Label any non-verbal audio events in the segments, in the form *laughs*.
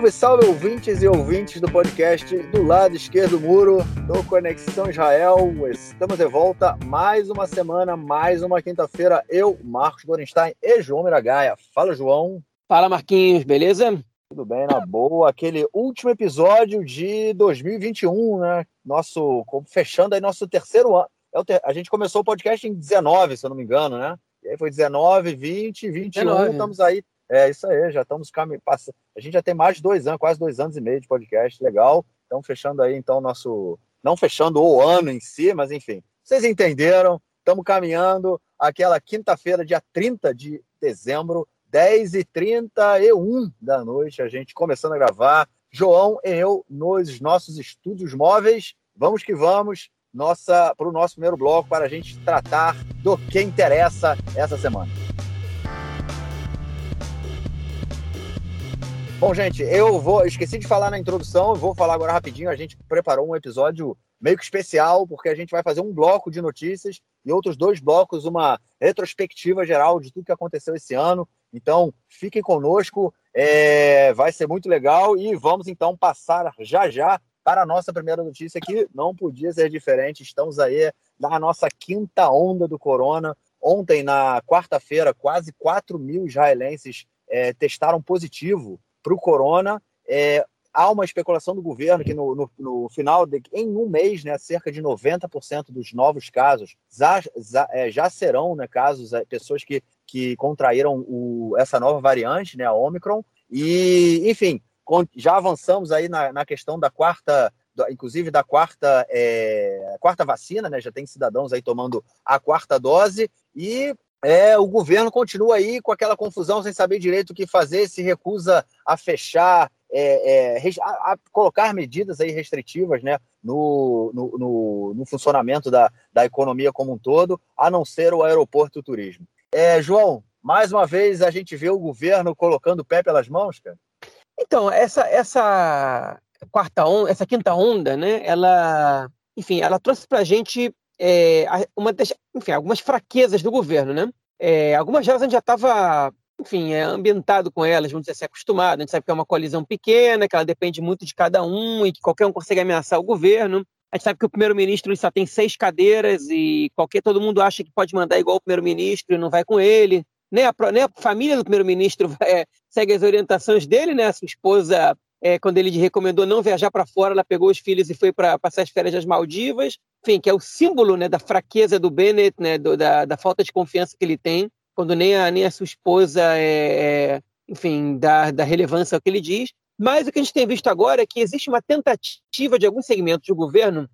Salve, salve, ouvintes e ouvintes do podcast do lado esquerdo do muro do Conexão Israel. Estamos de volta mais uma semana, mais uma quinta-feira. Eu, Marcos Gorenstein e João Miragaia. Fala, João. Fala, Marquinhos, beleza? Tudo bem, na boa. Aquele último episódio de 2021, né? Nosso, fechando aí nosso terceiro ano. É a gente começou o podcast em 19, se eu não me engano, né? E aí foi 19, 20, 21, 19. estamos aí é isso aí, já estamos caminhando. A gente já tem mais de dois anos, quase dois anos e meio de podcast, legal. Então, fechando aí, então, nosso. Não fechando o ano em si, mas enfim, vocês entenderam. Estamos caminhando aquela quinta-feira, dia 30 de dezembro, 10h31 da noite, a gente começando a gravar. João e eu nos nossos estúdios móveis. Vamos que vamos nossa para o nosso primeiro bloco para a gente tratar do que interessa essa semana. Bom, gente, eu vou. Esqueci de falar na introdução, vou falar agora rapidinho. A gente preparou um episódio meio que especial, porque a gente vai fazer um bloco de notícias e outros dois blocos, uma retrospectiva geral de tudo que aconteceu esse ano. Então, fiquem conosco, é... vai ser muito legal e vamos então passar já já para a nossa primeira notícia, que não podia ser diferente. Estamos aí na nossa quinta onda do corona. Ontem, na quarta-feira, quase 4 mil israelenses é, testaram positivo para o corona. É, há uma especulação do governo que no, no, no, final, de, em um mês, né, cerca de 90% dos novos casos já, já, é, já serão né, casos, é, pessoas que, que contraíram o, essa nova variante, né, a Omicron. E, enfim, já avançamos aí na, na questão da quarta, inclusive da quarta, é, quarta vacina, né? Já tem cidadãos aí tomando a quarta dose e é, o governo continua aí com aquela confusão sem saber direito o que fazer, se recusa a fechar, é, é, a, a, colocar medidas aí restritivas né, no, no, no, no, funcionamento da, da economia como um todo, a não ser o aeroporto e o turismo. É, João, mais uma vez a gente vê o governo colocando o pé pelas mãos, cara? Então, essa, essa quarta onda, essa quinta onda, né, ela, enfim, ela trouxe para a gente é, uma das, enfim, algumas fraquezas do governo, né? É, algumas delas a gente já estava, enfim, é, ambientado com elas, vamos dizer assim, acostumado. A gente sabe que é uma coalizão pequena, que ela depende muito de cada um e que qualquer um consegue ameaçar o governo. A gente sabe que o primeiro-ministro só tem seis cadeiras e qualquer todo mundo acha que pode mandar igual o primeiro-ministro e não vai com ele. Nem a, nem a família do primeiro-ministro *laughs* é, segue as orientações dele, né? A sua esposa é, quando ele recomendou não viajar para fora, ela pegou os filhos e foi para passar as férias das Maldivas, enfim, que é o símbolo né, da fraqueza do Bennett, né, do, da, da, falta de confiança que ele tem, quando nem a, nem a sua esposa, é, é, enfim, dá, relevância ao que ele diz. Mas o que a gente tem visto agora é que existe uma tentativa de alguns segmentos do governo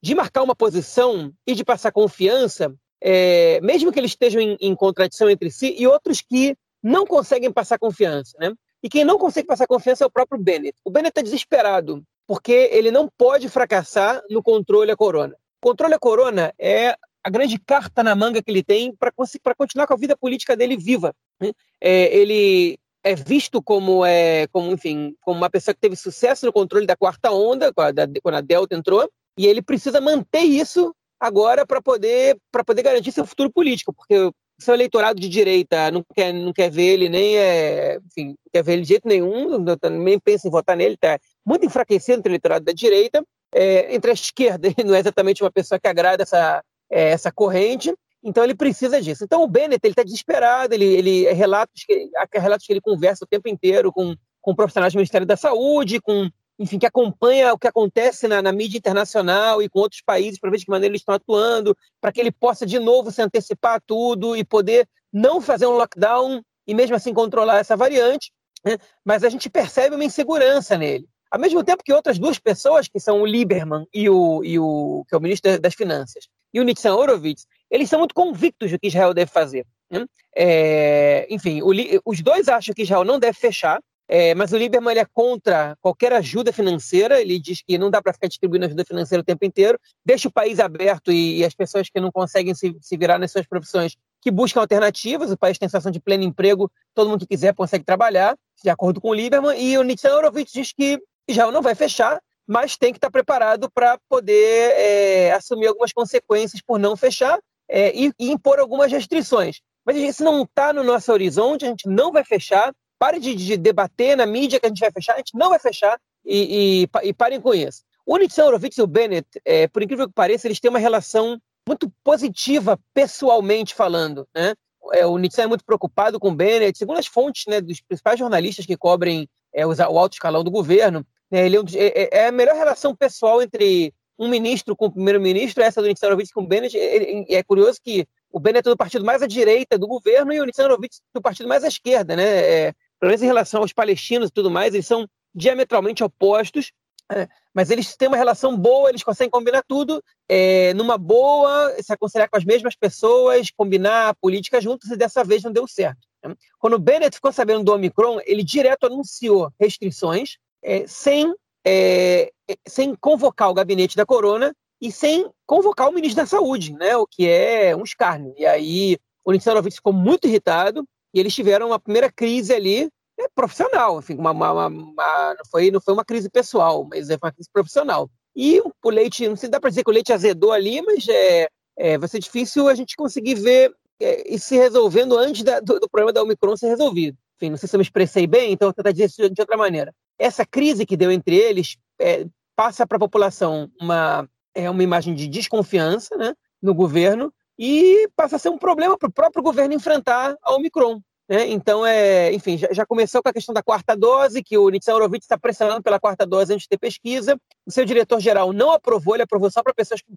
de marcar uma posição e de passar confiança, é, mesmo que eles estejam em, em contradição entre si, e outros que não conseguem passar confiança, né? E quem não consegue passar confiança é o próprio Bennett. O Bennett está desesperado, porque ele não pode fracassar no controle a corona. O controle a corona é a grande carta na manga que ele tem para continuar com a vida política dele viva. Né? É, ele é visto como, é, como, enfim, como uma pessoa que teve sucesso no controle da quarta onda, quando a Delta entrou, e ele precisa manter isso agora para poder, poder garantir seu futuro político, porque seu eleitorado de direita não quer, não quer ver ele, nem é, enfim, quer ver ele de jeito nenhum, nem pensa em votar nele, está muito enfraquecido entre o eleitorado da direita. É, entre a *laughs* esquerda, ele não é exatamente uma pessoa que agrada essa, é, essa corrente, então ele precisa disso. Então o Bennett ele está desesperado, ele, ele relatos que, há relatos que ele conversa o tempo inteiro com, com profissionais do Ministério da Saúde, com enfim, que acompanha o que acontece na, na mídia internacional e com outros países para ver de que maneira eles estão atuando, para que ele possa de novo se antecipar a tudo e poder não fazer um lockdown e mesmo assim controlar essa variante. Né? Mas a gente percebe uma insegurança nele. Ao mesmo tempo que outras duas pessoas, que são o Lieberman e o, e o que é o ministro das Finanças, e o Nitzan Horowitz, eles são muito convictos do que Israel deve fazer. Né? É, enfim, o, os dois acham que Israel não deve fechar, é, mas o Lieberman é contra qualquer ajuda financeira, ele diz que não dá para ficar distribuindo ajuda financeira o tempo inteiro, deixa o país aberto e, e as pessoas que não conseguem se, se, virar nas suas profissões que buscam alternativas, o país tem sensação de pleno emprego, todo mundo que quiser consegue trabalhar, de acordo com o Lieberman, e o Nitzan Horowitz diz que Israel não vai fechar, mas tem que estar preparado para poder é, assumir algumas consequências por não fechar é, e, e impor algumas restrições. Mas isso não está no nosso horizonte, a gente não vai fechar, pare de, de, debater na mídia que a gente vai fechar, a gente não vai fechar e, e, e parem com isso. O Nitsan e o Bennett, é, por incrível que pareça, eles têm uma relação muito positiva pessoalmente falando, né? É, o Nitsan é muito preocupado com o Bennett, segundo as fontes né, dos principais jornalistas que cobrem é, o alto escalão do governo, né, ele é, é, é, a melhor relação pessoal entre um ministro com o primeiro-ministro, essa do Nitsan com o Bennett. é curioso que o Bennett é do partido mais à direita do governo e o Nitsan Horowitz do partido mais à esquerda, né? É, pelo menos em relação aos palestinos e tudo mais, eles são diametralmente opostos, é, mas eles têm uma relação boa, eles conseguem combinar tudo é, numa boa, se aconselhar com as mesmas pessoas, combinar a política juntos, e dessa vez não deu certo. Né? Quando o Bennett ficou sabendo do Omicron, ele direto anunciou restrições é, sem, é, sem convocar o gabinete da Corona e sem convocar o ministro da Saúde, né? o que é um escárnio. E aí o Nixonovic ficou muito irritado e eles tiveram uma primeira crise ali é profissional, enfim, uma, uma, uma, não, foi, não foi uma crise pessoal, mas é uma crise profissional. E o leite, não sei, dá para dizer que o leite azedou ali, mas é, é, vai ser difícil a gente conseguir ver é, isso se resolvendo antes da, do, do, problema da Omicron ser resolvido. Enfim, não sei se eu me expressei bem, então vou tentar dizer isso de outra maneira. Essa crise que deu entre eles é, passa para a população uma, é, uma imagem de desconfiança né, no governo e passa a ser um problema para o próprio governo enfrentar a Omicron. Né? Então, é, enfim, já, já, começou com a questão da quarta dose, que o Nitsan Horowitz está pressionando pela quarta dose antes de ter pesquisa. O seu diretor-geral não aprovou, ele aprovou só para pessoas com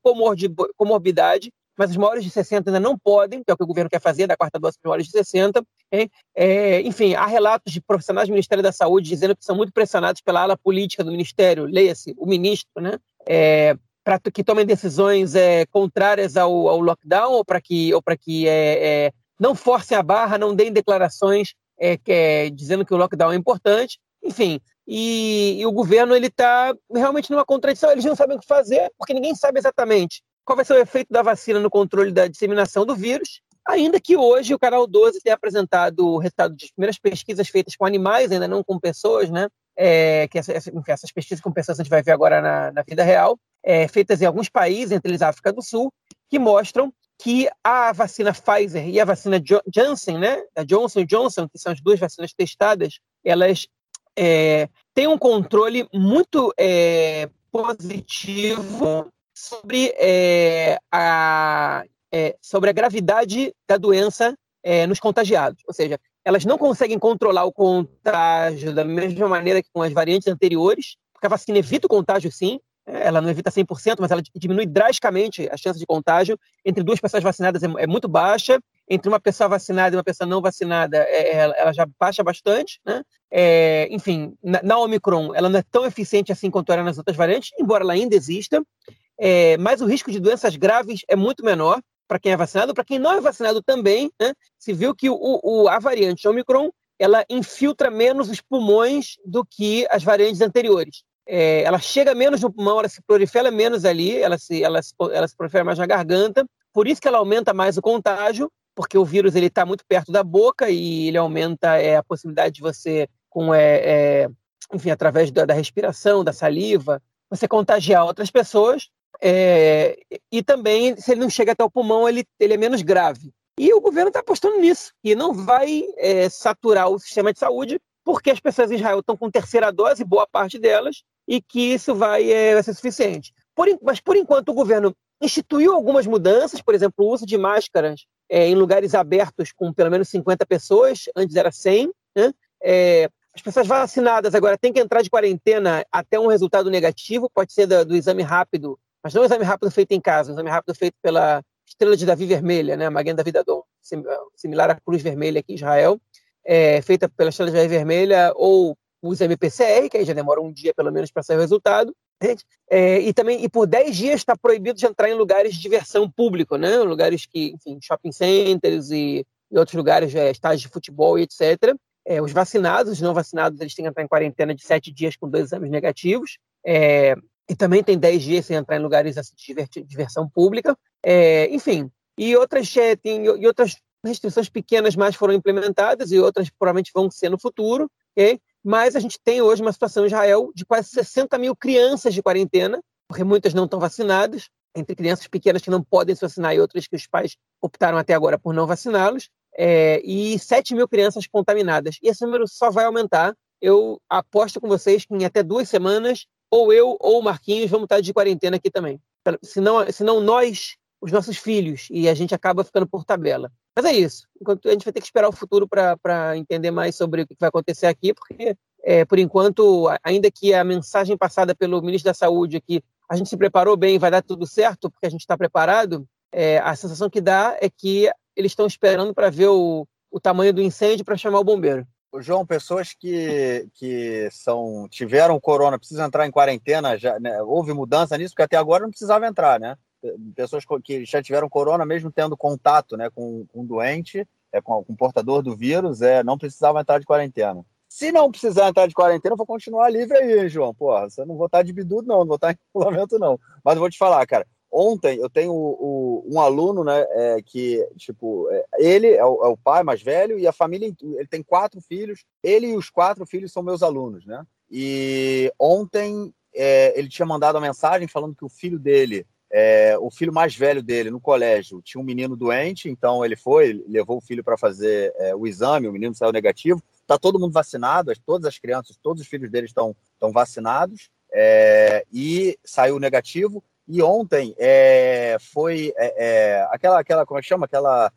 comorbidade, mas os maiores de 60 ainda não podem, que é o que o governo quer fazer, da quarta dose para os maiores de 60. É, enfim, há relatos de profissionais do Ministério da Saúde dizendo que são muito pressionados pela ala política do Ministério, leia-se, o ministro, né? É, para que tomem decisões é, contrárias ao, ao lockdown ou para que, ou que é, é não forcem a barra, não deem declarações que dizendo que o lockdown é importante, enfim. E, e o governo ele está realmente numa contradição. Eles não sabem o que fazer porque ninguém sabe exatamente qual vai ser o efeito da vacina no controle da disseminação do vírus. Ainda que hoje o canal 12 tenha apresentado o resultado das primeiras pesquisas feitas com animais, ainda não com pessoas, né? É, que essa, enfim, essas pesquisas com pessoas a gente vai ver agora na, na vida real, é, feitas em alguns países, entre eles a África do Sul, que mostram que a vacina Pfizer e a vacina Janssen, né, da Johnson Johnson, que são as duas vacinas testadas, elas é, têm um controle muito é, positivo sobre, é, a, é, sobre a gravidade da doença é, nos contagiados. Ou seja, elas não conseguem controlar o contágio da mesma maneira que com as variantes anteriores, porque a vacina evita o contágio, sim, ela não evita 100%, mas ela diminui drasticamente a chance de contágio. Entre duas pessoas vacinadas é, é muito baixa, entre uma pessoa vacinada e uma pessoa não vacinada, é, é ela já baixa bastante, né? É, enfim, na, na, Omicron, ela não é tão eficiente assim quanto era nas outras variantes, embora ela ainda exista, é, mas o risco de doenças graves é muito menor para quem é vacinado, para quem não é vacinado também, né? Se viu que o, o, a variante Omicron ela infiltra menos os pulmões do que as variantes anteriores é, ela chega menos no pulmão, ela se prolifera menos ali, ela se, ela, se, ela se prolifera mais na garganta, por isso que ela aumenta mais o contágio, porque o vírus ele está muito perto da boca e ele aumenta é, a possibilidade de você, com, é, é, enfim, através da, da, respiração, da saliva, você contagiar outras pessoas. É, e também, se ele não chega até o pulmão, ele, ele é menos grave. E o governo está apostando nisso, e não vai é, saturar o sistema de saúde, porque as pessoas em Israel estão com terceira dose, boa parte delas, e que isso vai, é, vai ser suficiente. Por, mas, por enquanto, o governo instituiu algumas mudanças, por exemplo, o uso de máscaras é, em lugares abertos com pelo menos 50 pessoas, antes era 100. Né? É, as pessoas vacinadas agora têm que entrar de quarentena até um resultado negativo, pode ser do, do exame rápido, mas não o exame rápido feito em casa, um exame rápido feito pela Estrela de Davi Vermelha, né, Maguen Davi Dadon, similar à Cruz Vermelha aqui em Israel, é, feita pela Estrela de Davi Vermelha ou o exame PCR, que aí já demora um dia pelo menos para sair o resultado. É, e também, e por 10 dias está proibido de entrar em lugares de diversão público, né? Lugares que, enfim, shopping centers e, e outros lugares, é, estádios de futebol e etc. É, os vacinados, os não vacinados, eles têm que entrar em quarentena de 7 dias com dois exames negativos. É, e também tem 10 dias sem entrar em lugares assim, de diversão pública. É, enfim, e outras, é, tem, e outras restrições pequenas mais foram implementadas e outras provavelmente vão ser no futuro. Okay? Mas a gente tem hoje uma situação em Israel de quase 60 mil crianças de quarentena, porque muitas não estão vacinadas, entre crianças pequenas que não podem se vacinar e outras que os pais optaram até agora por não vaciná-los. é, e 7 mil crianças contaminadas. E esse número só vai aumentar. Eu aposto com vocês que em até duas semanas, ou eu ou o Marquinhos vamos estar de quarentena aqui também. Senão, senão nós, os nossos filhos, e a gente acaba ficando por tabela. Mas é isso. Enquanto a gente vai ter que esperar o futuro para entender mais sobre o que vai acontecer aqui, porque, é, por enquanto, ainda que a mensagem passada pelo ministro da Saúde aqui, a gente se preparou bem, vai dar tudo certo, porque a gente está preparado, é, a sensação que dá é que eles estão esperando para ver o, o tamanho do incêndio para chamar o bombeiro. João, pessoas que, que são tiveram corona precisam entrar em quarentena, já, né, houve mudança nisso, porque até agora não precisava entrar, né? Pessoas que já tiveram corona, mesmo tendo contato né, com, com um doente, é, com, com portador do vírus, é, não precisava entrar de quarentena. Se não precisar entrar de quarentena, eu vou continuar livre aí, João. Porra, você não vou estar de bidudo, não, não vou estar em isolamento, não. Mas eu vou te falar, cara, Ontem eu tenho o, um aluno, né, é, que, tipo, é, ele é o, é o, pai mais velho e a família, ele tem quatro filhos, ele e os quatro filhos são meus alunos, né? E ontem é, ele tinha mandado uma mensagem falando que o filho dele, é, o filho mais velho dele no colégio, tinha um menino doente, então ele foi, levou o filho para fazer é, o exame, o menino saiu negativo, tá todo mundo vacinado, todas as crianças, todos os filhos dele estão, estão vacinados, é, e saiu negativo. E ontem é, foi é, aquela, aquela, como é que chama? Aquela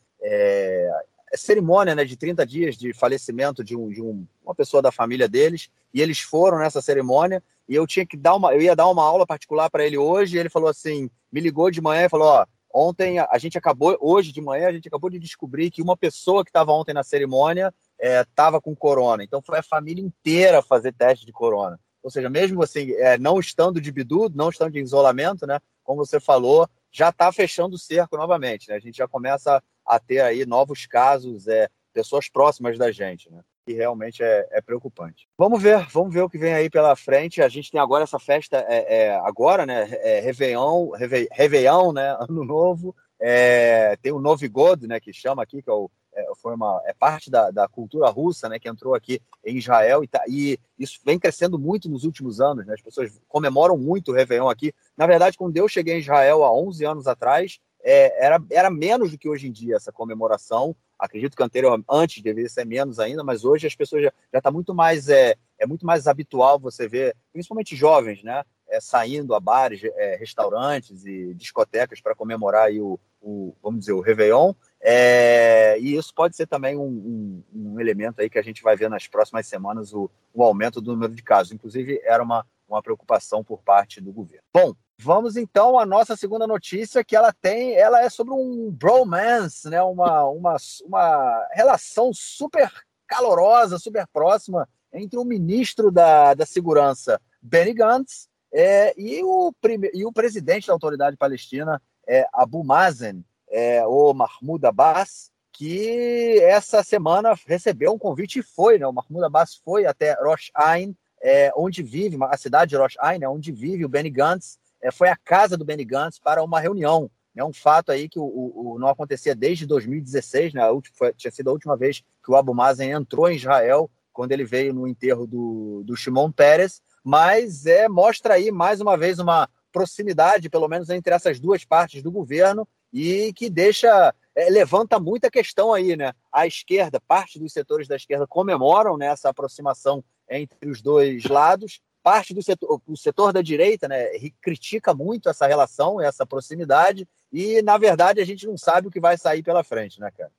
cerimônia né, de 30 dias de falecimento de, um, de um, uma pessoa da família deles. E eles foram nessa cerimônia e eu tinha que dar uma, eu ia dar uma aula particular para ele hoje. E ele falou assim, me ligou de manhã e falou: ó, ontem a gente acabou, hoje de manhã a gente acabou de descobrir que uma pessoa que estava ontem na cerimônia estava é, com corona. Então foi a família inteira fazer teste de corona ou seja, mesmo assim, é, não estando de bidu, não estando de isolamento, né, como você falou, já está fechando o cerco novamente. Né? A gente já começa a ter aí novos casos, é, pessoas próximas da gente, né? E realmente é, é, preocupante. Vamos ver, vamos ver o que vem aí pela frente. A gente tem agora essa festa, é, é agora, né? É, Réveillon, Réveillon, né? *laughs* Ano Novo. É, tem o Novigod, né? Que chama aqui, que é o é, foi uma, é parte da, da, cultura russa, né, que entrou aqui em Israel e, tá, e, isso vem crescendo muito nos últimos anos, né, as pessoas comemoram muito o Réveillon aqui. Na verdade, quando eu cheguei em Israel há 11 anos atrás, é, era, era menos do que hoje em dia essa comemoração. Acredito que anterior, antes deveria ser menos ainda, mas hoje as pessoas já está muito mais é, é muito mais habitual você ver, principalmente jovens, né, é, saindo a bares, é, restaurantes e discotecas para comemorar aí o, o, vamos dizer, o Réveillon. É, e isso pode ser também um, um, um, elemento aí que a gente vai ver nas próximas semanas o, o aumento do número de casos. Inclusive, era uma, uma preocupação por parte do governo. Bom, vamos então à nossa segunda notícia, que ela tem, ela é sobre um bromance, né? uma, uma, uma relação super calorosa, super próxima entre o ministro da, da Segurança, Benny Gantz, é, e, o, e o presidente da autoridade palestina, é, Abu Mazen, é, o Mahmoud Abbas, que essa semana recebeu um convite e foi, né? O Mahmoud Abbas foi até Rosh Ain, é, onde vive, a cidade de Rosh Ain, né, onde vive o Benny Gantz, é, foi a casa do Benny Gantz para uma reunião. É um fato aí que o, o, não acontecia desde 2016, né? Foi, tinha sido a última vez que o Abu Mazen entrou em Israel, quando ele veio no enterro do, do Shimon Peres, mas é, mostra aí mais uma vez uma proximidade, pelo menos entre essas duas partes do governo, e que deixa, é, levanta muita questão aí, né? A esquerda, parte dos setores da esquerda comemoram né, essa aproximação entre os dois lados, parte do setor, o setor da direita, né, critica muito essa relação, essa proximidade, e na verdade a gente não sabe o que vai sair pela frente, né, cara?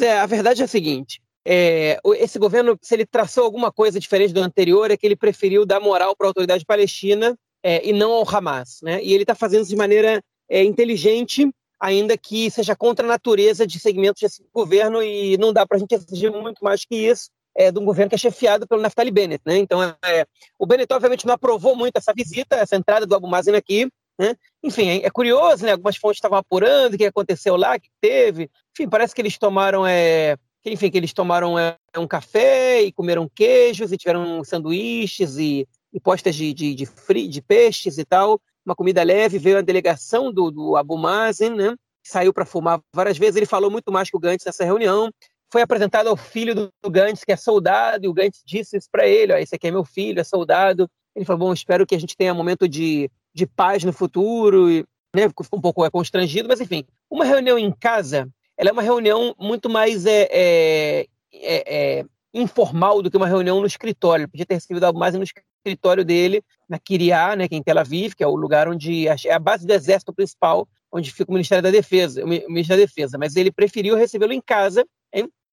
É, a verdade é a seguinte: é, esse governo, se ele traçou alguma coisa diferente do anterior, é que ele preferiu dar moral para a autoridade palestina é, e não ao Hamas, né? E ele está fazendo isso de maneira é, inteligente ainda que seja contra a natureza de segmentos desse governo e não dá para a gente exigir muito mais que isso é, de um governo que é chefiado pelo Naftali Bennett. Né? Então, é, o Bennett obviamente não aprovou muito essa visita, essa entrada do Abu Mazen aqui. Né? Enfim, é, é, curioso, né? algumas fontes estavam apurando o que aconteceu lá, o que teve. Enfim, parece que eles tomaram... É, enfim, que eles tomaram é, um café e comeram queijos e tiveram sanduíches e, e postas de, de, de, fri, de peixes e tal uma comida leve, veio a delegação do, do Abu Mazen, né? Saiu para fumar várias vezes. Ele falou muito mais que o Gantz nessa reunião. Foi apresentado ao filho do, do Gantz, que é soldado, e o Gantz disse isso para ele: ó, esse aqui é meu filho, é soldado. Ele falou: bom, espero que a gente tenha um momento de, de paz no futuro. E, né, um pouco é, constrangido, mas enfim, uma reunião em casa ela é uma reunião muito mais é, é, é, é informal do que uma reunião no escritório. Podia ter recebido algo mais no escritório dele, na Kiriá, né, que é em Tel Aviv, que é o lugar onde é a base do exército principal, onde fica o Ministério da Defesa, o Ministério da Defesa. Mas ele preferiu recebê-lo em casa,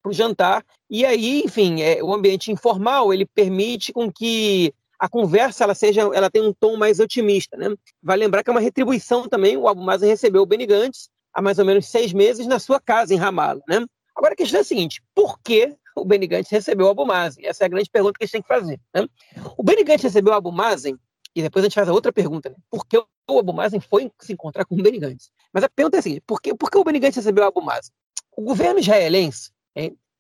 para o jantar. E aí, enfim, é, o ambiente informal ele permite com que a conversa ela seja, ela tem um tom mais otimista, né? Vai lembrar que é uma retribuição também. O Abu Mazen recebeu o Benny Gantz há mais ou menos seis meses na sua casa em Ramallah, né? Agora a questão é a seguinte: por que *laughs* o Benny Gantz recebeu o Abu Mazen? Essa é a grande pergunta que a gente tem que fazer. Né? O Benny Gantz recebeu o Abu Mazen e depois a gente faz a outra pergunta: né? por que o Abu Mazen foi se encontrar com o Benny Gantz? Mas a pergunta é a seguinte: por que, por que o Benny Gantz recebeu o Abu Mazen? O governo israelense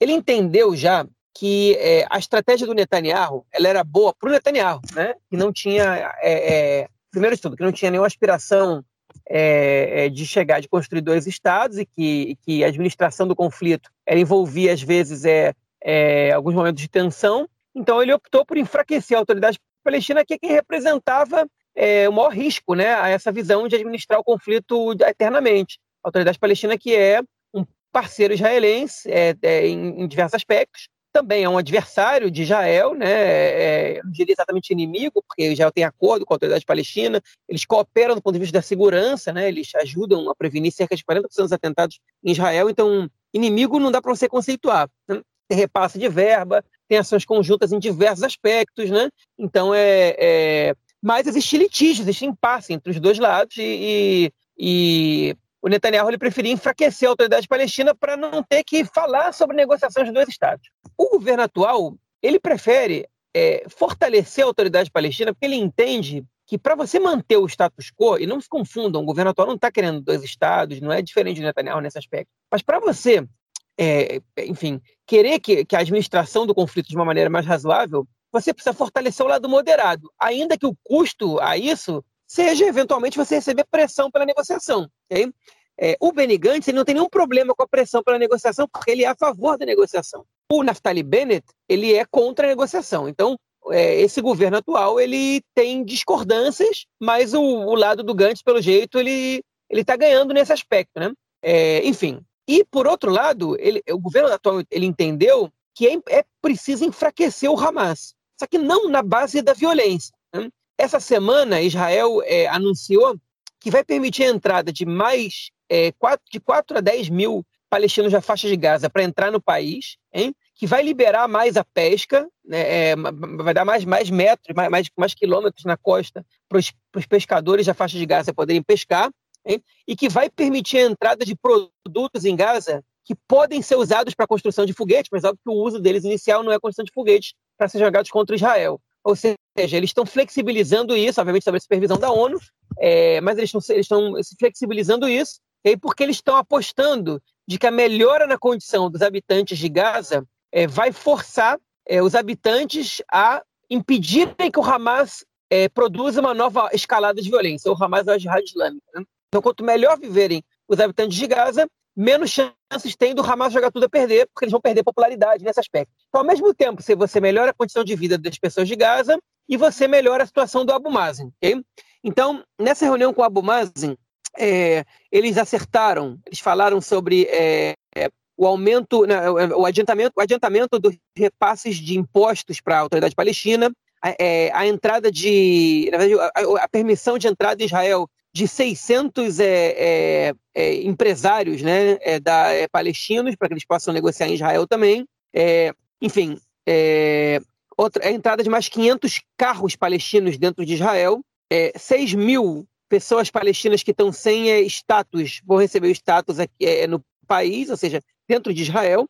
ele entendeu já que é, a estratégia do Netanyahu ela era boa para o Netanyahu, né? que não tinha, é, é, primeiro de tudo, que não tinha nenhuma aspiração é, é, de chegar, de construir dois estados e que, que a administração do conflito ela envolvia, às vezes, é, é, alguns momentos de tensão. Então, ele optou por enfraquecer a autoridade palestina, que é quem representava é, o maior risco né, a essa visão de administrar o conflito eternamente. A autoridade palestina, que é um parceiro israelense é, é, em, em, diversos aspectos, também é um adversário de Israel, né? É, não diria exatamente inimigo, porque Israel tem acordo com a autoridade palestina, eles cooperam do ponto de vista da segurança, né? eles ajudam a prevenir cerca de 40% dos atentados em Israel, então inimigo não dá para você conceituar. Né? Tem repasse de verba, tem ações conjuntas em diversos aspectos, né? então é, é... Mas existe litígio, existe impasse entre os dois lados e, e o Netanyahu ele preferia enfraquecer a autoridade palestina para não ter que falar sobre negociações dos dois estados. O governo atual ele prefere é, fortalecer a autoridade palestina porque ele entende que para você manter o status quo, e não se confundam, o governo atual não está querendo dois estados, não é diferente do Netanyahu nesse aspecto, mas para você, é, enfim, querer que, que a administração do conflito de uma maneira mais razoável, você precisa fortalecer o lado moderado, ainda que o custo a isso seja eventualmente você receber pressão pela negociação. Okay? É, o Benny Gantz ele não tem nenhum problema com a pressão pela negociação, porque ele é a favor da negociação. O Naftali Bennett ele é contra a negociação. Então, é, esse governo atual ele tem discordâncias, mas o, o lado do Gantz, pelo jeito, ele ele está ganhando nesse aspecto, né? É, enfim. E por outro lado, ele, o governo atual ele entendeu que é, é preciso enfraquecer o Hamas, só que não na base da violência. Né? Essa semana, Israel é, anunciou que vai permitir a entrada de mais é, 4, de 4 a 10 mil palestinos da faixa de Gaza para entrar no país, hein? que vai liberar mais a pesca, né? é, vai dar mais, mais metros, mais, mais, mais quilômetros na costa para os pescadores da faixa de Gaza poderem pescar, hein? e que vai permitir a entrada de produtos em Gaza que podem ser usados para a construção de foguetes, mas óbvio que o uso deles inicial não é a construção de foguetes para ser jogados contra Israel. Ou seja, eles estão flexibilizando isso, obviamente, sob a supervisão da ONU, é, mas eles estão, estão flexibilizando isso, e porque eles estão apostando de que a melhora na condição dos habitantes de Gaza é, vai forçar é, os habitantes a impedirem que o Hamas é, produza uma nova escalada de violência, o Hamas é a Jihad Islâmica. Né? Então, quanto melhor viverem os habitantes de Gaza, menos chances tem do Hamas jogar tudo a perder, porque eles vão perder popularidade nesse aspecto. Então, ao mesmo tempo, se você melhora a condição de vida das pessoas de Gaza e você melhora a situação do Abu Mazen. Então, nessa reunião com o Abu Mazen, é, eles acertaram, eles falaram sobre é, é, o aumento, né, o, adiantamento, o adiantamento dos repasses de impostos para a autoridade palestina, a, é, a entrada de, verdade, a, a permissão de entrada em Israel de 600 é, é, é, empresários né, é, da, é, palestinos para que eles possam negociar em Israel também. É, enfim, outra, a entrada de mais 500 carros palestinos dentro de Israel. 6 mil pessoas palestinas que estão sem status vão receber o status aqui, no país, ou seja, dentro de Israel.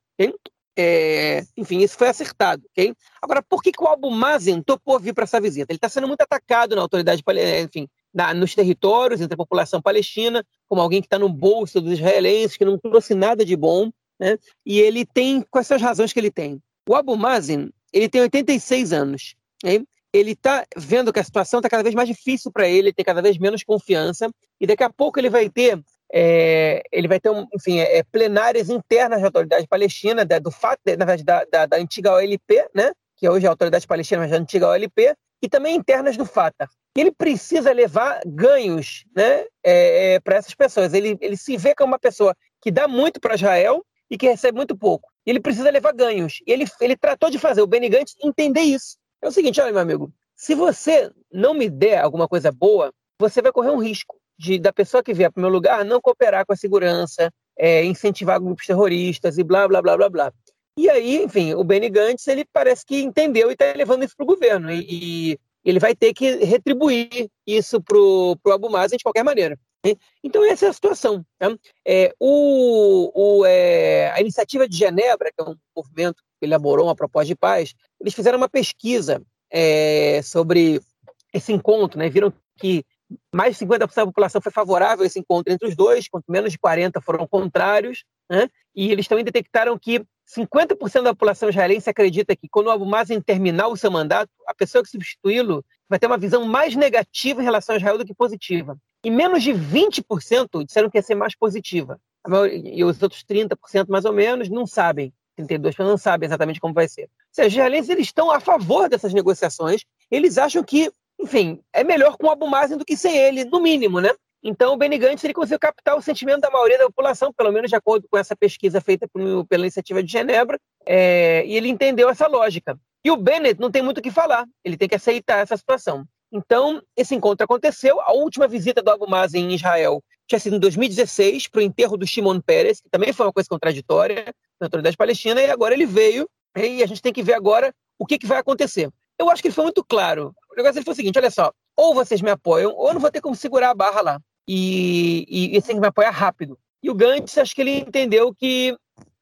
É, enfim, isso foi acertado. Okay? Agora, por que, que o Abu Mazen topou vir para essa visita? Ele está sendo muito atacado na autoridade, enfim, na, nos territórios, entre a população palestina, como alguém que está no bolso dos israelenses, que não trouxe nada de bom, né? e ele tem, quais são as razões que ele tem? O Abu Mazen, ele tem 86 anos, né? ele está vendo que a situação está cada vez mais difícil para ele, ele tem cada vez menos confiança, e daqui a pouco ele vai ter é, ele vai ter, enfim, é, plenárias internas da autoridade palestina, da, do FAT, na verdade, da, da, da, antiga OLP, né, que hoje é a autoridade palestina, mas é a antiga OLP, e também internas do Fatah ele precisa levar ganhos né, é, é, para essas pessoas. Ele, ele se vê como uma pessoa que dá muito para Israel e que recebe muito pouco. Ele precisa levar ganhos. E ele, ele tratou de fazer o Benny Gantz entender isso. É o seguinte, olha, meu amigo, se você não me der alguma coisa boa, você vai correr um risco de da pessoa que vier para o meu lugar não cooperar com a segurança, é, incentivar grupos terroristas e blá, blá, blá, blá, blá. E aí, enfim, o Benny Gantz, ele parece que entendeu e está levando isso para o governo. E, e, ele vai ter que retribuir isso para o Abu Mazen de qualquer maneira. Então, essa é a situação. Tá? É, o, o, é, a iniciativa de Genebra, que é um movimento que elaborou uma proposta de paz, eles fizeram uma pesquisa é, sobre esse encontro, né? viram que mais de 50% da população foi favorável a esse encontro entre os dois, quanto menos de 40% foram contrários, né? e eles também detectaram que 50% da população israelense acredita que quando o Abu Mazen terminar o seu mandato, a pessoa que substituí-lo vai ter uma visão mais negativa em relação a Israel do que positiva. E menos de 20% disseram que ia ser mais positiva. E os outros 30%, mais ou menos, não sabem. 32% não sabem exatamente como vai ser. Ou seja, os israelenses eles estão a favor dessas negociações. Eles acham que, enfim, é melhor com o Abu Mazen do que sem ele, no mínimo, né? Então, o Benny Gantz ele conseguiu captar o sentimento da maioria da população, pelo menos de acordo com essa pesquisa feita por, pela iniciativa de Genebra, é, e ele entendeu essa lógica. E o Bennett não tem muito o que falar, ele tem que aceitar essa situação. Então, esse encontro aconteceu. A última visita do Abu Mazen em Israel tinha sido em 2016, para o enterro do Shimon Peres, que também foi uma coisa contraditória na autoridade palestina, e agora ele veio, e a gente tem que ver agora o que, que vai acontecer. Eu acho que ele foi muito claro. O negócio foi o seguinte: olha só, ou vocês me apoiam, ou eu não vou ter como segurar a barra lá e, e, e tem que me apoiar rápido. E o Gantz, acho que ele entendeu que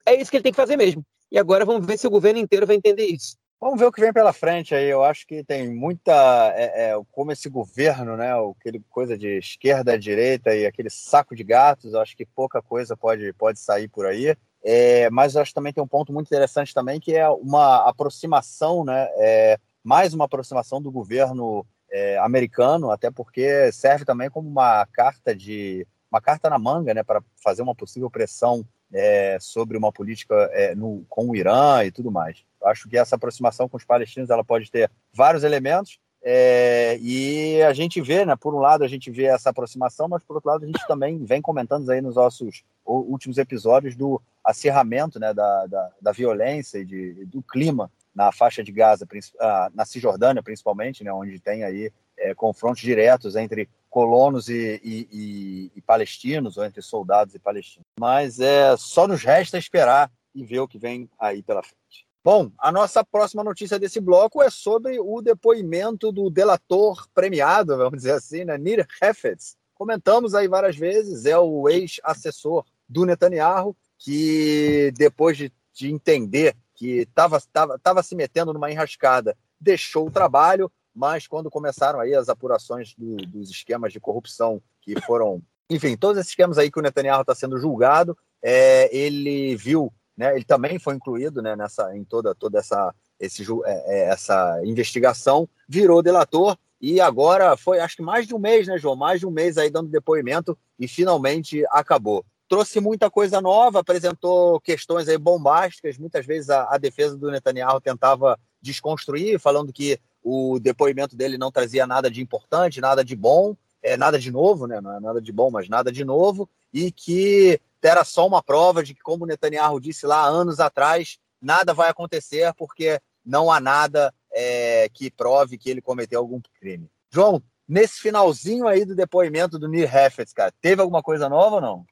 é isso que ele tem que fazer mesmo. E agora vamos ver se o governo inteiro vai entender isso. Vamos ver o que vem pela frente aí. Eu acho que tem muita. É, é, como esse governo, né? Aquele coisa de esquerda, direita e aquele saco de gatos, eu acho que pouca coisa pode, pode sair por aí. É, mas eu acho que também tem um ponto muito interessante também, que é uma aproximação, né? É, mais uma aproximação do governo é, americano, até porque serve também como uma carta de uma carta na manga, né, para fazer uma possível pressão é, sobre uma política é, no, com o Irã e tudo mais. Acho que essa aproximação com os palestinos ela pode ter vários elementos é, e a gente vê, né, por um lado a gente vê essa aproximação, mas por outro lado a gente também vem comentando aí nos nossos últimos episódios do acirramento, né, da, da, da violência e de, do clima na faixa de Gaza, ah, na Cisjordânia principalmente, né, onde tem aí é, confrontos diretos entre colonos e, e, e, e, palestinos, ou entre soldados e palestinos. Mas é só nos resta esperar e ver o que vem aí pela frente. Bom, a nossa próxima notícia desse bloco é sobre o depoimento do delator premiado, vamos dizer assim, né, Nir Hefetz. Comentamos aí várias vezes, é o ex-assessor do Netanyahu, que depois de, de entender que estava tava, tava se metendo numa enrascada, deixou o trabalho, mas quando começaram aí as apurações do, dos esquemas de corrupção que foram, enfim, todos esses esquemas aí que o Netanyahu está sendo julgado, é, ele viu, né, ele também foi incluído né, nessa, em toda, toda essa, esse, é, é, essa investigação, virou delator e agora foi, acho que mais de um mês, né, João? Mais de um mês aí dando depoimento e finalmente acabou trouxe muita coisa nova, apresentou questões aí bombásticas. Muitas vezes a, a, defesa do Netanyahu tentava desconstruir, falando que o depoimento dele não trazia nada de importante, nada de bom, é, nada de novo, né? Não é nada de bom, mas nada de novo, e que era só uma prova de que, como Netanyahu disse lá anos atrás, nada vai acontecer porque não há nada é, que prove que ele cometeu algum crime. João, nesse finalzinho aí do depoimento do Nir Heffetz, cara, teve alguma coisa nova ou não?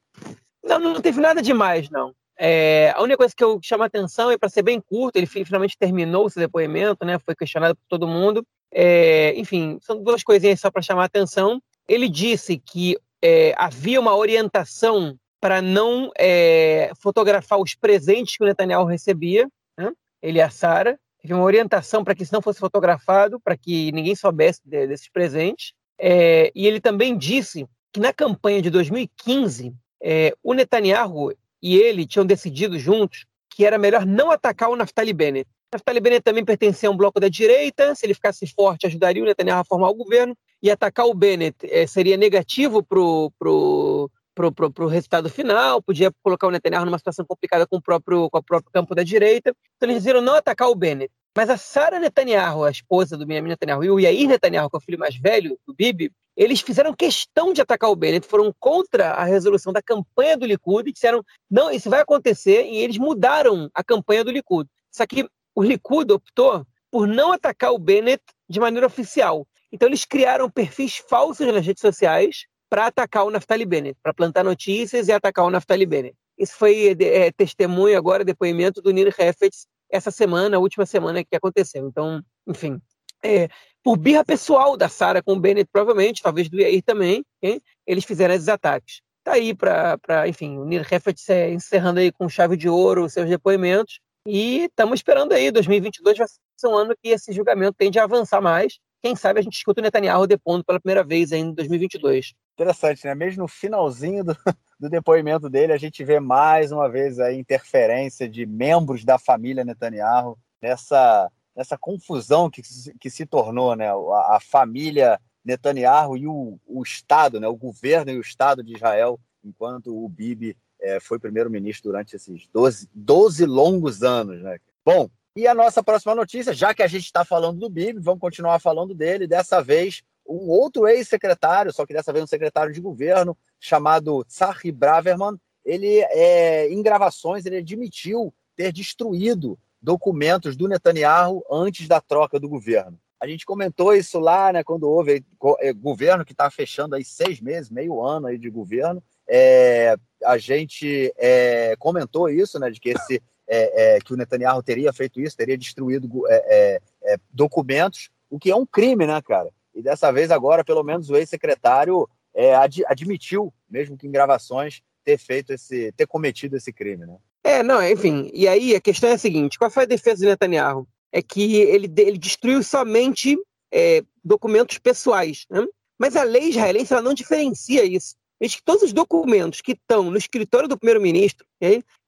Não, não teve nada demais, não. É, a única coisa que eu chamo a atenção é para ser bem curto, ele finalmente terminou o seu depoimento, né? Foi questionado por todo mundo. É, enfim, são duas coisinhas só para chamar a atenção. Ele disse que é, havia uma orientação para não é, fotografar os presentes que o Netanyahu recebia, né? ele e a Sara. Teve uma orientação para que isso não fosse fotografado, para que ninguém soubesse desses presentes. É, e ele também disse que na campanha de 2015 é, o Netanyahu e ele tinham decidido juntos que era melhor não atacar o Naftali Bennett. Naftali Bennett também pertencia a um bloco da direita, se ele ficasse forte, ajudaria o Netanyahu a formar o governo, e atacar o Bennett é, seria negativo para o pro, pro, pro, resultado final, podia colocar o Netanyahu numa situação complicada com o próprio, com o próprio campo da direita. Então eles decidiram não atacar o Bennett. Mas a Sara Netanyahu, a esposa do Benjamin Netanyahu, e o Yair Netanyahu, que é o filho mais velho do Bibi, eles fizeram questão de atacar o Bennett, foram contra a resolução da campanha do Likud e disseram, não, isso vai acontecer, e eles mudaram a campanha do Likud. Só que o Likud optou por não atacar o Bennett de maneira oficial. Então eles criaram perfis falsos nas redes sociais para atacar o Naftali Bennett, para plantar notícias e atacar o Naftali Bennett. Isso foi é, testemunho agora, depoimento do Nir Hefetz essa semana, a última semana que aconteceu. Então, enfim, é, por birra pessoal da Sara com o Bennett, provavelmente, talvez do Yair também, hein? eles fizeram esses ataques. Tá aí para, enfim, o Hefetz é, encerrando aí com chave de ouro os seus depoimentos. E estamos esperando aí, 2022 vai ser um ano que esse julgamento tende a avançar mais. Quem sabe a gente escuta o Netanyahu depondo pela primeira vez em 2022. Interessante, né? Mesmo no finalzinho do, do depoimento dele, a gente vê mais uma vez a interferência de membros da família Netanyahu nessa, nessa confusão que, que se tornou, né? A, a família Netanyahu e o, o Estado, né? O governo e o Estado de Israel, enquanto o Bibi é, foi primeiro-ministro durante esses 12, 12 longos anos, né? Bom, e a nossa próxima notícia, já que a gente está falando do Bibi, vamos continuar falando dele, dessa vez um outro ex-secretário, só que dessa vez um secretário de governo, chamado Tsahi Braverman, ele, é, em gravações, ele admitiu ter destruído documentos do Netanyahu antes da troca do governo. A gente comentou isso lá, né, quando houve é, governo que está fechando aí seis meses, meio ano aí de governo. É, a gente é, comentou isso, né, de que esse é, é que o Netanyahu teria feito isso, teria destruído é, documentos, o que é um crime, né, cara? E dessa vez, agora, pelo menos o ex-secretário é, ad, admitiu, mesmo que em gravações, ter feito esse, ter cometido esse crime, né? É, não, enfim. E aí a questão é a seguinte: qual foi a defesa de Netanyahu? É que ele, ele destruiu somente é, documentos pessoais, né? Mas a lei israelense ela não diferencia isso. Diz que todos os documentos que estão no escritório do primeiro-ministro,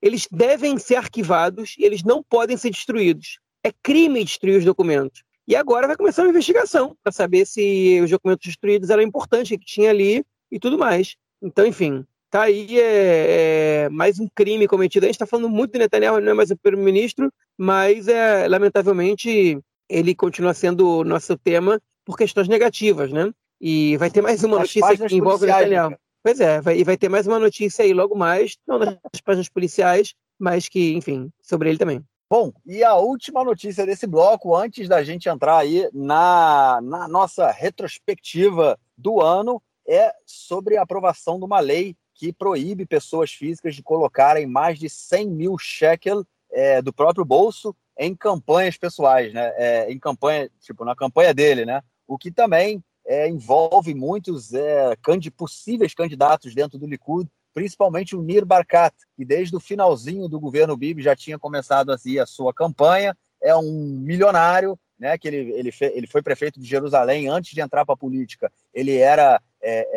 eles devem ser arquivados e eles não podem ser destruídos. É crime destruir os documentos. E agora vai começar uma investigação para saber se os documentos destruídos eram importantes, que tinha ali e tudo mais. Então, enfim, tá aí é, é mais um crime cometido. A gente está falando muito de Netanyahu, não é mais o primeiro-ministro, mas é, lamentavelmente ele continua sendo o nosso tema por questões negativas, né? E vai ter mais uma As notícia que envolve o Netanyahu. Né? Pois é, vai, e vai ter mais uma notícia aí logo mais, não das páginas policiais, mas que, enfim, sobre ele também. Bom, e a última notícia desse bloco, antes da gente entrar aí na, na nossa retrospectiva do ano, é sobre a aprovação de uma lei que proíbe pessoas físicas de colocarem mais de 100 mil shekel é, do próprio bolso em campanhas pessoais, né? É, em campanha, tipo, na campanha dele, né? O que também é, envolve muitos é, possíveis candidatos dentro do Likud principalmente o Nir Barkat, que desde o finalzinho do governo Bibi já tinha começado assim, a sua campanha, é um milionário, né, que ele, ele, fe, ele foi prefeito de Jerusalém antes de entrar para a política. Ele era, é,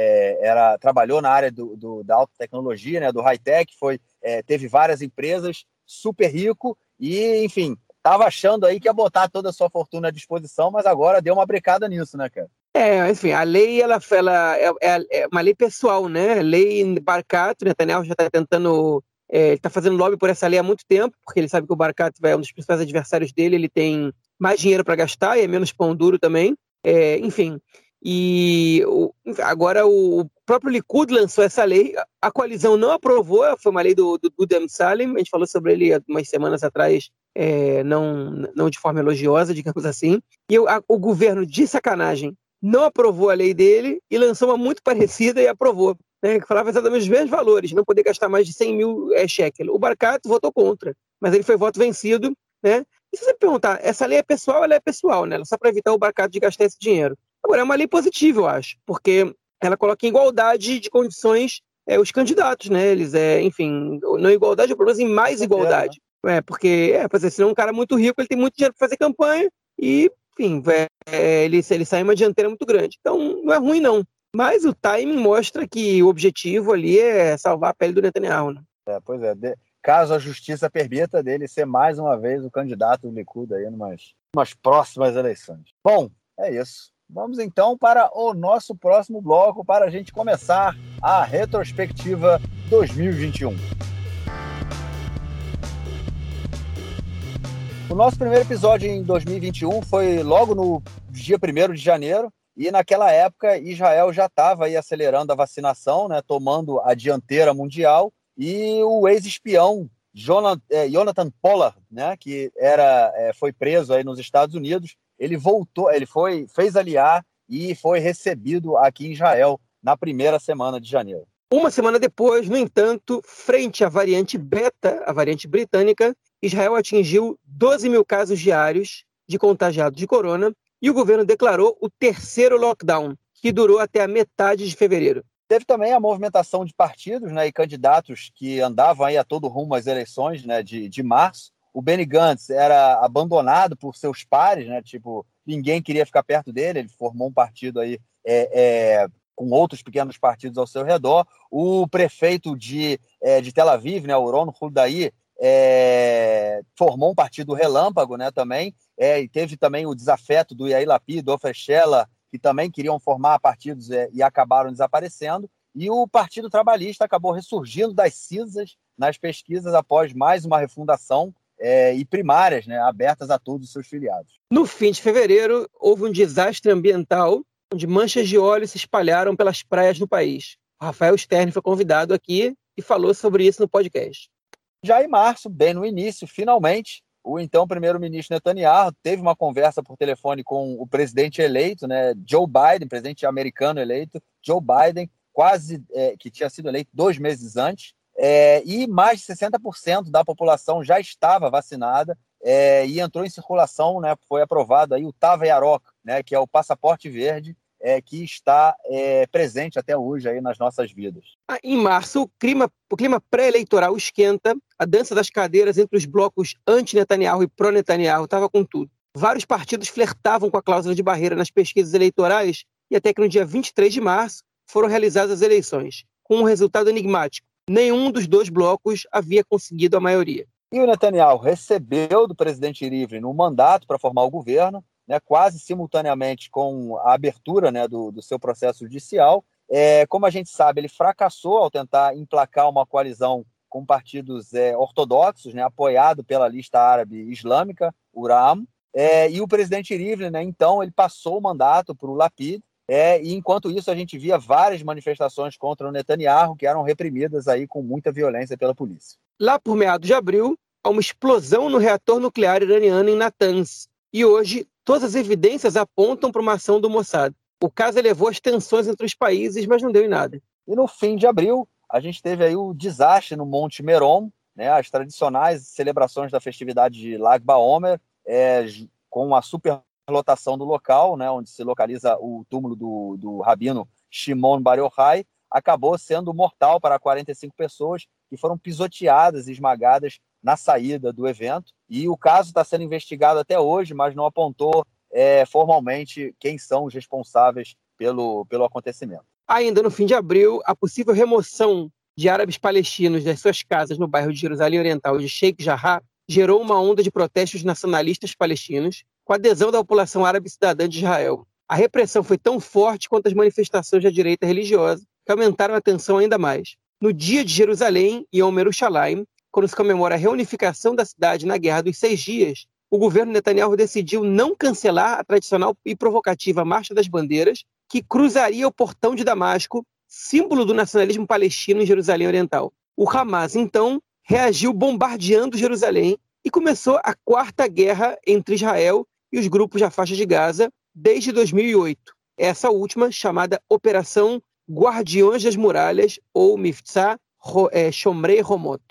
é, era trabalhou na área do, do, da alta tecnologia, né, do high tech, foi, é, teve várias empresas, super rico e, enfim, estava achando aí que ia botar toda a sua fortuna à disposição, mas agora deu uma brecada nisso, né, cara? É, enfim, a lei ela, ela é, é, é uma lei pessoal, né? Lei Barcato, Netanyahu já está tentando, é, está fazendo lobby por essa lei há muito tempo, porque ele sabe que o Barcato é um dos principais adversários dele, ele tem mais dinheiro para gastar e é menos pão duro também. É, enfim, e o, agora o próprio Likud lançou essa lei, a coalizão não aprovou, foi uma lei do, do Dudem Salim, a gente falou sobre ele há umas semanas atrás, é, não, não de forma elogiosa, *laughs* digamos assim. E o, a, o governo, de sacanagem, não aprovou a lei dele e lançou uma muito parecida e aprovou, né, que falava exatamente os mesmos valores, não poder gastar mais de 100 mil é, shekel. O Barcato votou contra, mas ele foi voto vencido. Né? E se você perguntar, essa lei é pessoal, ela é pessoal, né? só para evitar o Barcato de gastar esse dinheiro. Agora, é uma lei positiva, eu acho, porque ela coloca em igualdade de condições é, os candidatos, né? Eles, é, enfim, não igualdade, pelo menos em mais igualdade. É, porque, é, por exemplo, senão um cara muito rico, ele tem muito dinheiro para fazer campanha e enfim, é, ele, ele sai uma dianteira muito grande. Então, não é ruim, não. Mas o timing mostra que o objetivo ali é salvar a pele do Netanyahu. Né? É, pois é. De, caso a justiça permita dele ser mais uma vez o candidato do Likud aí numas, numas próximas eleições. Bom, é isso. Vamos então para o nosso próximo bloco para a gente começar a retrospectiva 2021. O nosso primeiro episódio em 2021 foi logo no dia 1 de janeiro, E naquela época, Israel já estava acelerando a vacinação, né, tomando a dianteira mundial, e o ex-espião é, Jonathan Pollard, né, que era, é, foi preso aí nos Estados Unidos, ele voltou, ele foi, fez aliar e foi recebido aqui em Israel na primeira semana de janeiro. Uma semana depois, no entanto, frente à variante beta, a variante britânica, Israel atingiu 12 mil casos diários de contagiados de corona e o governo declarou o terceiro lockdown, que durou até a metade de fevereiro. Teve também a movimentação de partidos né, e candidatos que andavam aí a todo rumo às eleições né, de, de março. O Benny Gantz era abandonado por seus pares, né, tipo, ninguém queria ficar perto dele, ele formou um partido aí é, é, com outros pequenos partidos ao seu redor. O prefeito de, é, de Tel Aviv, né, Ron Huldaí, é, formou um partido relâmpago né, também, é, e teve também o desafeto do Yair Lapid, do Ofrechella, que também queriam formar partidos é, e acabaram desaparecendo. E o Partido Trabalhista acabou ressurgindo das cinzas nas pesquisas após mais uma refundação é, e primárias né, abertas a todos os seus filiados. No fim de fevereiro, houve um desastre ambiental onde manchas de óleo se espalharam pelas praias do país. O Rafael Stern foi convidado aqui e falou sobre isso no podcast. Já em março, bem no início, finalmente, o então primeiro-ministro Netanyahu teve uma conversa por telefone com o presidente eleito, né, Joe Biden, presidente americano eleito, Joe Biden, quase é, que tinha sido eleito dois meses antes, é, e mais de 60% da população já estava vacinada é, e entrou em circulação, né, foi aprovado aí o Tava Yarok, né, que é o passaporte verde é, que está é, presente até hoje aí nas nossas vidas. Ah, em março, o clima, o clima pré-eleitoral esquenta, a dança das cadeiras entre os blocos anti-Netanyahu e pró-Netanyahu estava com tudo. Vários partidos flertavam com a cláusula de barreira nas pesquisas eleitorais e até que no dia 23 de março foram realizadas as eleições, com um resultado enigmático. Nenhum dos dois blocos havia conseguido a maioria. E o Netanyahu recebeu do presidente Rivlin um mandato para formar o governo, né, quase simultaneamente com a abertura né, do, do seu processo judicial. É, como a gente sabe, ele fracassou ao tentar emplacar uma coalizão com partidos é, ortodoxos, né, apoiado pela lista árabe islâmica, URAM, é, e o presidente Rivlin, né, então, ele passou o mandato para o Lapid, é, e enquanto isso a gente via várias manifestações contra o Netanyahu que eram reprimidas aí com muita violência pela polícia. Lá por meados de abril, há uma explosão no reator nuclear iraniano em Natanz, e hoje todas as evidências apontam para uma ação do Mossad. O caso elevou as tensões entre os países, mas não deu em nada. E no fim de abril, a gente teve aí o desastre no Monte Meron, né, as tradicionais celebrações da festividade de Lag BaOmer, é, com a superlotação do local, né, onde se localiza o túmulo do, do rabino Shimon Bar Yochai, acabou sendo mortal para 45 pessoas que foram pisoteadas e esmagadas na saída do evento. E o caso está sendo investigado até hoje, mas não apontou é, formalmente quem são os responsáveis pelo, pelo acontecimento. Ainda no fim de abril, a possível remoção de árabes palestinos das suas casas no bairro de Jerusalém Oriental de Sheikh Jarrah gerou uma onda de protestos nacionalistas palestinos com adesão da população árabe cidadã de Israel. A repressão foi tão forte quanto as manifestações da direita religiosa, que aumentaram a tensão ainda mais. No dia de Jerusalém, e Yom Yerushalayim, quando se comemora a reunificação da cidade na Guerra dos Seis Dias, o governo Netanyahu decidiu não cancelar a tradicional e provocativa Marcha das Bandeiras, que cruzaria o portão de Damasco, símbolo do nacionalismo palestino em Jerusalém Oriental. O Hamas, então, reagiu bombardeando Jerusalém e começou a quarta guerra entre Israel e os grupos da faixa de Gaza desde 2008. Essa última, chamada Operação Guardiões das Muralhas, ou Miftzah é, Shomrei Romot.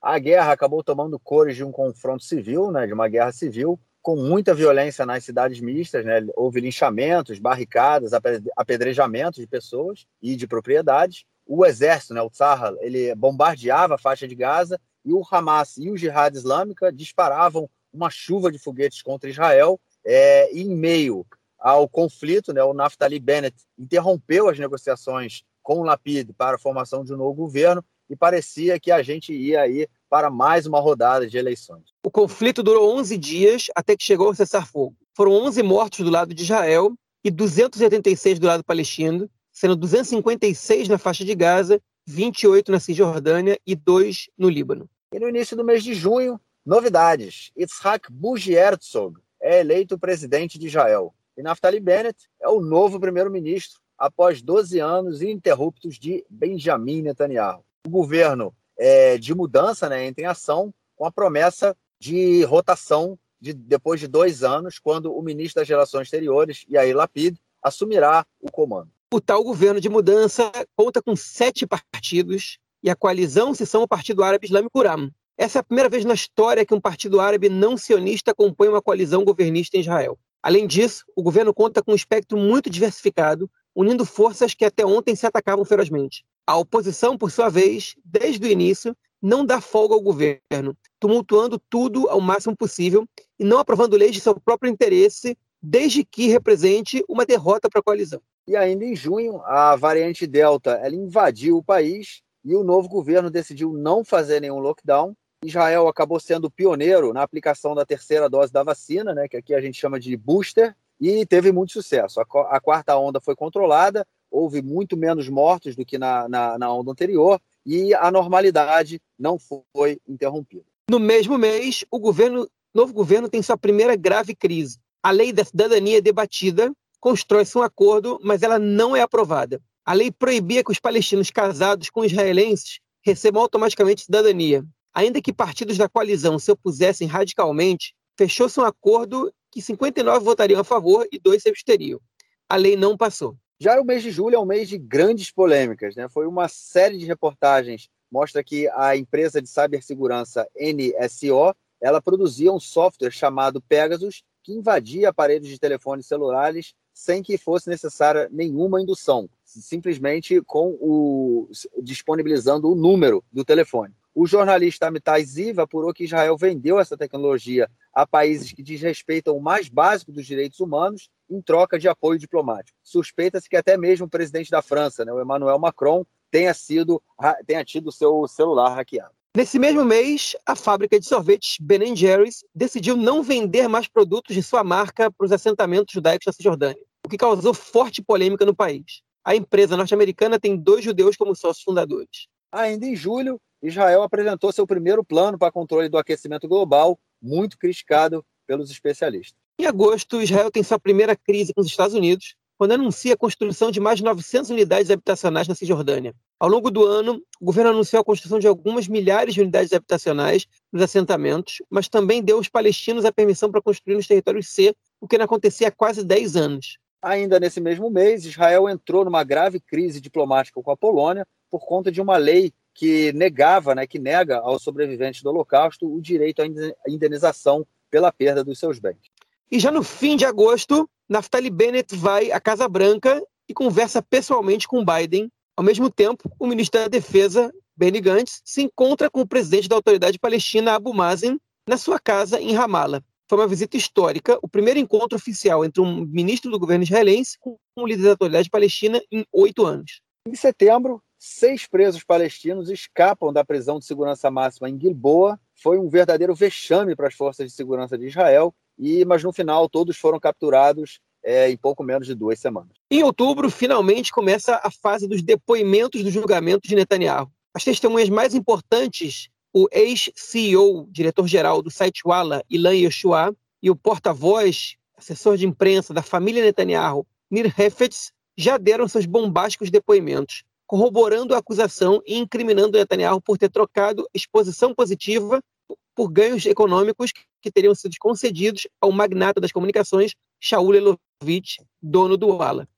A guerra acabou tomando cores de um confronto civil, né, de uma guerra civil, com muita violência nas cidades mistas, né? houve linchamentos, barricadas, apedrejamentos de pessoas e de propriedades. O exército, né, o Tzahal, ele bombardeava a faixa de Gaza e o Hamas e o Jihad Islâmica disparavam uma chuva de foguetes contra Israel. É, em meio ao conflito, né, o Naftali Bennett interrompeu as negociações com o Lapid para a formação de um novo governo e parecia que a gente ia aí para mais uma rodada de eleições. O conflito durou 11 dias até que chegou ao cessar-fogo. Foram 11 mortos do lado de Israel e 286 do lado palestino, sendo 256 na faixa de Gaza, 28 na Cisjordânia e 2 no Líbano. E no início do mês de junho, novidades. Yitzhak Buji Herzog é eleito presidente de Israel. E Naftali Bennett é o novo primeiro-ministro após 12 anos ininterruptos de Benjamin Netanyahu. O governo é, de mudança né, entra em ação com a promessa de rotação de, depois de dois anos, quando o ministro das Relações Exteriores, Yair Lapid, assumirá o comando. O tal governo de mudança conta com sete partidos e a coalizão se são o Partido Árabe Islâmico Uram. Essa é a primeira vez na história que um partido árabe não sionista compõe uma coalizão governista em Israel. Além disso, o governo conta com um espectro muito diversificado, unindo forças que até ontem se atacavam ferozmente. A oposição, por sua vez, desde o início, não dá folga ao governo, tumultuando tudo ao máximo possível e não aprovando leis de seu próprio interesse, desde que represente uma derrota para a coalizão. E ainda em junho, a variante Delta ela invadiu o país e o novo governo decidiu não fazer nenhum lockdown. Israel acabou sendo pioneiro na aplicação da terceira dose da vacina, né, que aqui a gente chama de booster, e teve muito sucesso. A, a quarta onda foi controlada, houve muito menos mortos do que na, na, na onda anterior, e a normalidade não foi interrompida. No mesmo mês, o governo, novo governo tem sua primeira grave crise. A lei da cidadania é debatida, constrói-se um acordo, mas ela não é aprovada. A lei proibia que os palestinos casados com israelenses recebam automaticamente cidadania. Ainda que partidos da coalizão se opusessem radicalmente, fechou-se um acordo que 59 votariam a favor e dois se absteriam. A lei não passou. Já o mês de julho é um mês de grandes polêmicas. Né? Foi uma série de reportagens mostra que a empresa de cibersegurança NSO ela produzia um software chamado Pegasus que invadia aparelhos de telefones celulares sem que fosse necessária nenhuma indução, simplesmente com o disponibilizando o número do telefone. O jornalista Amitai Ziv apurou que Israel vendeu essa tecnologia a países que desrespeitam o mais básico dos direitos humanos em troca de apoio diplomático. Suspeita-se que até mesmo o presidente da França, né, o Emmanuel Macron, tenha sido tenha tido seu celular hackeado. Nesse mesmo mês, a fábrica de sorvetes Ben Jerry's decidiu não vender mais produtos de sua marca para os assentamentos judaicos da Cisjordânia, o que causou forte polêmica no país. A empresa norte-americana tem dois judeus como sócios fundadores. Ainda em julho, Israel apresentou seu primeiro plano para controle do aquecimento global, muito criticado pelos especialistas. Em agosto, Israel tem sua primeira crise com os Estados Unidos, quando anuncia a construção de mais de 900 unidades habitacionais na Cisjordânia. Ao longo do ano, o governo anunciou a construção de algumas milhares de unidades habitacionais nos assentamentos, mas também deu aos palestinos a permissão para construir nos territórios C, o que não acontecia há quase 10 anos. Ainda nesse mesmo mês, Israel entrou numa grave crise diplomática com a Polônia por conta de uma lei que negava, né, que nega aos sobreviventes do Holocausto o direito à indenização pela perda dos seus bens. E já no fim de agosto, Naftali Bennett vai à Casa Branca e conversa pessoalmente com Biden. Ao mesmo tempo, o ministro da Defesa, Benny Gantz, se encontra com o presidente da autoridade palestina, Abu Mazen, na sua casa em Ramallah. Foi uma visita histórica, o primeiro encontro oficial entre um ministro do governo israelense com um líder da autoridade palestina em oito anos. Em setembro, Seis presos palestinos escapam da prisão de segurança máxima em Gilboa. Foi um verdadeiro vexame para as forças de segurança de Israel, e mas no final todos foram capturados é, em pouco menos de duas semanas. Em outubro, finalmente começa a fase dos depoimentos do julgamento de Netanyahu. As testemunhas mais importantes, o ex-CEO, diretor-geral do site Walla, Ilan Yeshua, e o porta-voz, assessor de imprensa da família Netanyahu, Nir Hefetz, já deram seus bombásticos depoimentos corroborando a acusação e incriminando Netanyahu por ter trocado exposição positiva por ganhos econômicos que teriam sido concedidos ao magnata das comunicações, Shaul Elovitch, dono do Walla.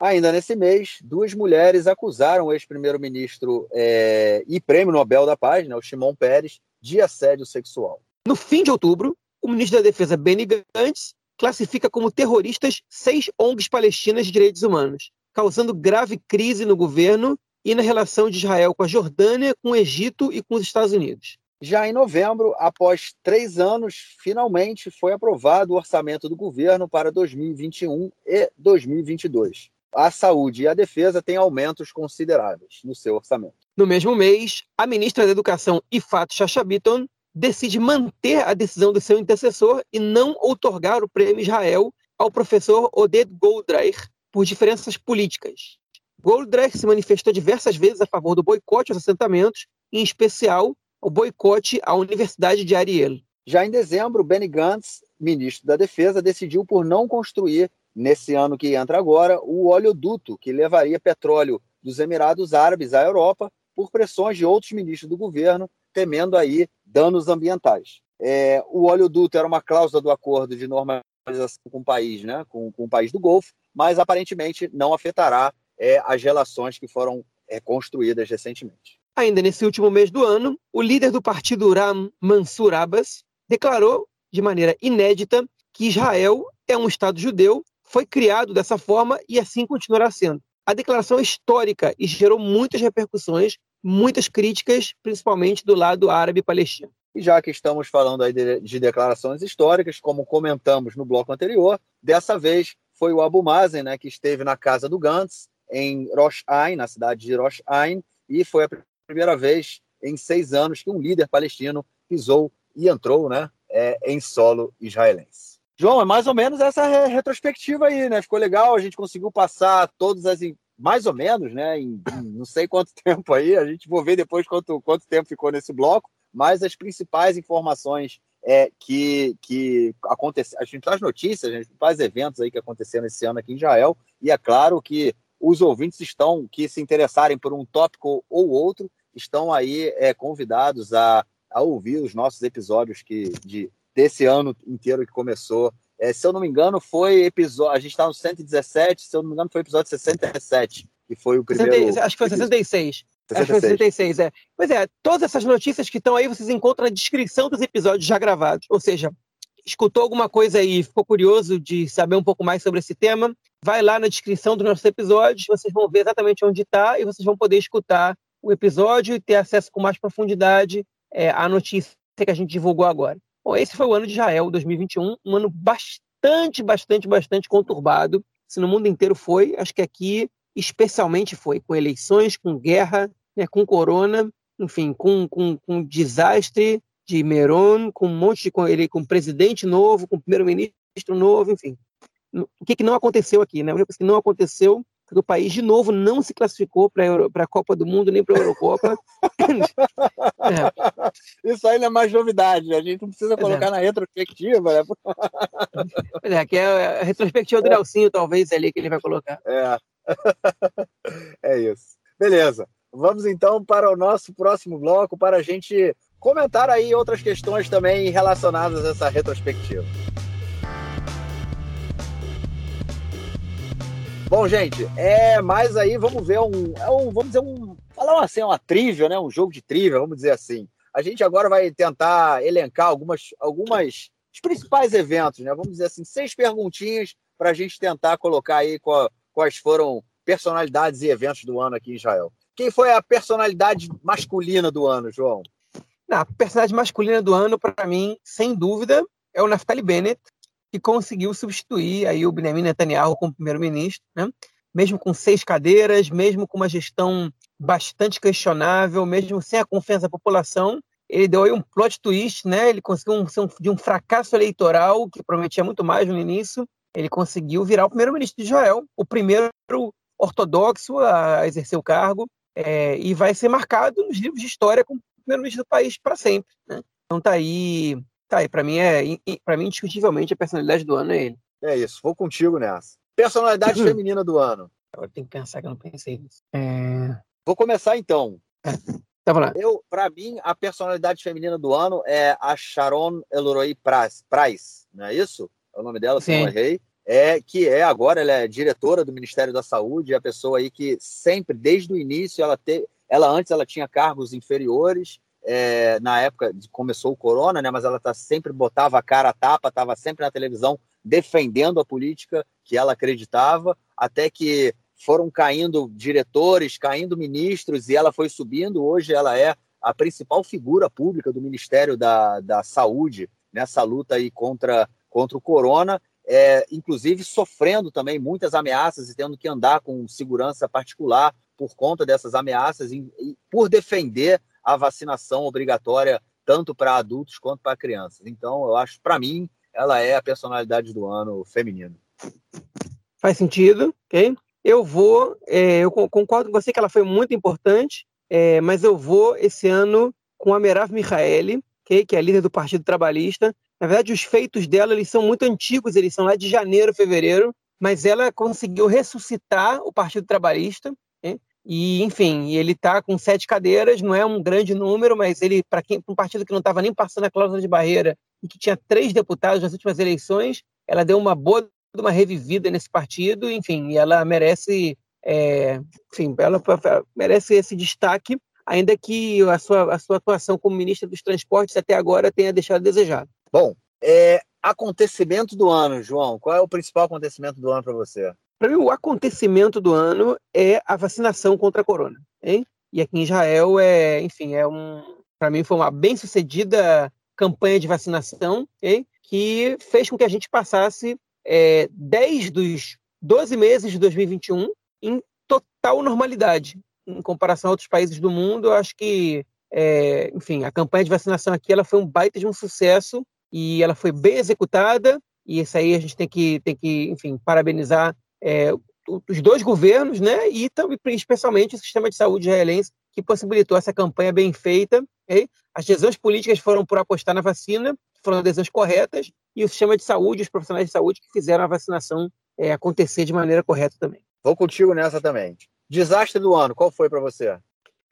Ainda nesse mês, duas mulheres acusaram o ex-primeiro-ministro é, e prêmio Nobel da Paz, né, o Shimon Peres, de assédio sexual. No fim de outubro, o ministro da Defesa Benny Gantz classifica como terroristas seis ONGs palestinas de direitos humanos, causando grave crise no governo e na relação de Israel com a Jordânia, com o Egito e com os Estados Unidos. Já em novembro, após três anos, finalmente foi aprovado o orçamento do governo para 2021 e 2022. A saúde e a defesa têm aumentos consideráveis no seu orçamento. No mesmo mês, a ministra da Educação, Ifat Shashabiton, decide manter a decisão do seu intercessor e não outorgar o prêmio Israel ao professor Oded Goldreich, por diferenças políticas. Goldreich se manifestou diversas vezes a favor do boicote aos assentamentos, em especial o boicote à Universidade de Ariel. Já em dezembro, Benny Gantz, ministro da Defesa, decidiu por não construir nesse ano que entra agora, o oleoduto que levaria petróleo dos Emirados Árabes à Europa por pressões de outros ministros do governo, temendo aí danos ambientais. É, o oleoduto era uma cláusula do acordo de normalização com o país, né, com, com o país do Golfo, mas aparentemente não afetará é, as relações que foram é, construídas recentemente. Ainda nesse último mês do ano, o líder do partido Ram Mansur Abbas declarou de maneira inédita que Israel é um Estado judeu, foi criado dessa forma e assim continuará sendo. A declaração é histórica e gerou muitas repercussões, muitas críticas, principalmente do lado árabe-palestino. E já que estamos falando aí de, de, declarações históricas, como comentamos no bloco anterior, dessa vez foi o Abu Mazen, né, que esteve na casa do Gantz, em Rosh Ain, na cidade de Rosh Ain, e foi a primeira vez em seis anos que um líder palestino pisou e entrou né, é, em solo israelense. João, é mais ou menos essa retrospectiva aí, né? Ficou legal, a gente conseguiu passar todas as. Mais ou menos, né? Em, em não sei quanto *laughs* tempo aí, a gente vai ver depois quanto, quanto tempo ficou nesse bloco, mas as principais informações é, que, que aconteceram, a gente traz notícias, os principais eventos aí que aconteceram esse ano aqui em Israel, e é claro que os ouvintes estão, que se interessarem por um tópico ou outro, estão aí é, convidados a, a ouvir os nossos episódios que, de, desse ano inteiro que começou. É, se eu não me engano, foi episódio. A gente está no 117, se eu não me engano, foi episódio 67, que foi o primeiro. acho que foi 66. 66. Acho que foi 66, é. Pois é, todas essas notícias que estão aí vocês encontram na descrição dos episódios já gravados. Ou seja, escutou alguma coisa aí, ficou curioso de saber um pouco mais sobre esse tema, vai lá na descrição dos nossos episódios, vocês vão ver exatamente onde está e vocês vão poder escutar o episódio e ter acesso com mais profundidade é, à notícia que a gente divulgou agora. Bom, esse foi o ano de Israel, 2021, um ano bastante, bastante, bastante conturbado. Se no mundo inteiro foi, acho que aqui especialmente foi, com eleições, com guerra, né, com corona, enfim, com, com, com desastre de Meron, com um monte de com ele, com presidente novo, com primeiro-ministro novo, enfim. O que, que não aconteceu aqui, né? O que não aconteceu que o país, de novo, não se classificou para a Copa do Mundo nem para a Eurocopa. é. *laughs* Isso aí não é mais novidade, a gente não precisa colocar é. na retrospectiva. Né? *laughs* é, que é a retrospectiva do é. Nelsinho, talvez, ali que ele vai colocar. É. *laughs* é isso. Beleza. Vamos então para o nosso próximo bloco para a gente comentar aí outras questões também relacionadas a essa retrospectiva. Bom, gente, é mais aí, vamos ver um, é um vamos dizer um, falar assim, uma trivia, né? Um jogo de trivia, vamos dizer assim. A gente agora vai tentar elencar algumas, algumas os principais eventos, né? Vamos dizer assim, seis perguntinhas para a gente tentar colocar aí quais foram personalidades e eventos do ano aqui em Israel. Quem foi a personalidade masculina do ano, João? A personagem masculina do ano, para mim, sem dúvida, é o Naftali Bennett, que conseguiu substituir aí o Benjamin Netanyahu como primeiro-ministro, né? mesmo com seis cadeiras, mesmo com uma gestão bastante questionável, mesmo sem a confiança da população, ele deu aí um plot twist, né? Ele conseguiu um, de um fracasso eleitoral que prometia muito mais no início, ele conseguiu virar o primeiro-ministro de Israel, o primeiro ortodoxo a exercer o cargo, é, e vai ser marcado nos livros de história como primeiro-ministro do país para sempre. Né? Então tá aí Tá, e pra mim é. para mim, indiscutivelmente, a personalidade do ano é ele. É isso, vou contigo nessa. Personalidade feminina do ano. Agora tem que pensar que eu não pensei nisso. É... Vou começar então. É. Tá falando. Eu, para mim, a personalidade feminina do ano é a Sharon Elroy Price, não é isso? É o nome dela, se não errei. É, que é agora, ela é diretora do Ministério da Saúde, é a pessoa aí que sempre, desde o início, ela, te, ela antes ela tinha cargos inferiores, é, na época de começou o corona, né? Mas ela tá sempre botava a cara a tapa, estava sempre na televisão defendendo a política que ela acreditava, até que foram caindo diretores, caindo ministros e ela foi subindo. Hoje ela é a principal figura pública do Ministério da, da Saúde nessa luta aí contra, contra o corona. É, inclusive sofrendo também muitas ameaças e tendo que andar com segurança particular por conta dessas ameaças e, e por defender a vacinação obrigatória tanto para adultos quanto para crianças. Então, eu acho, para mim, ela é a personalidade do ano feminino. Faz sentido, ok? Eu vou, é, eu concordo com você que ela foi muito importante, é, mas eu vou esse ano com a Merav Michaeli, okay? que é a líder do Partido Trabalhista. Na verdade, os feitos dela eles são muito antigos, eles são lá de janeiro, fevereiro, mas ela conseguiu ressuscitar o Partido Trabalhista, né? E enfim, ele está com sete cadeiras, não é um grande número, mas ele para um partido que não estava nem passando a cláusula de barreira e que tinha três deputados nas últimas eleições, ela deu uma boa uma revivida nesse partido, enfim, e ela merece, é, enfim, ela merece esse destaque, ainda que a sua, a sua atuação como ministra dos Transportes até agora tenha deixado a desejar. Bom, é, acontecimento do ano, João. Qual é o principal acontecimento do ano para você? Para mim, o acontecimento do ano é a vacinação contra a corona. Hein? E aqui em Israel é, enfim, é um, para mim foi uma bem sucedida campanha de vacinação, hein? que fez com que a gente passasse é, 10 dos 12 meses de 2021 em total normalidade. Em comparação a outros países do mundo, eu acho que, é, enfim, a campanha de vacinação aqui ela foi um baita de um sucesso e ela foi bem executada, e isso aí a gente tem que, tem que enfim, parabenizar é, os dois governos, né, e também, especialmente o sistema de saúde israelense, que possibilitou essa campanha bem feita. Okay? As decisões políticas foram por apostar na vacina, foram decisões corretas, e o sistema de saúde, os profissionais de saúde que fizeram a vacinação é, acontecer de maneira correta também. Vou contigo nessa também. Desastre do ano, qual foi para você?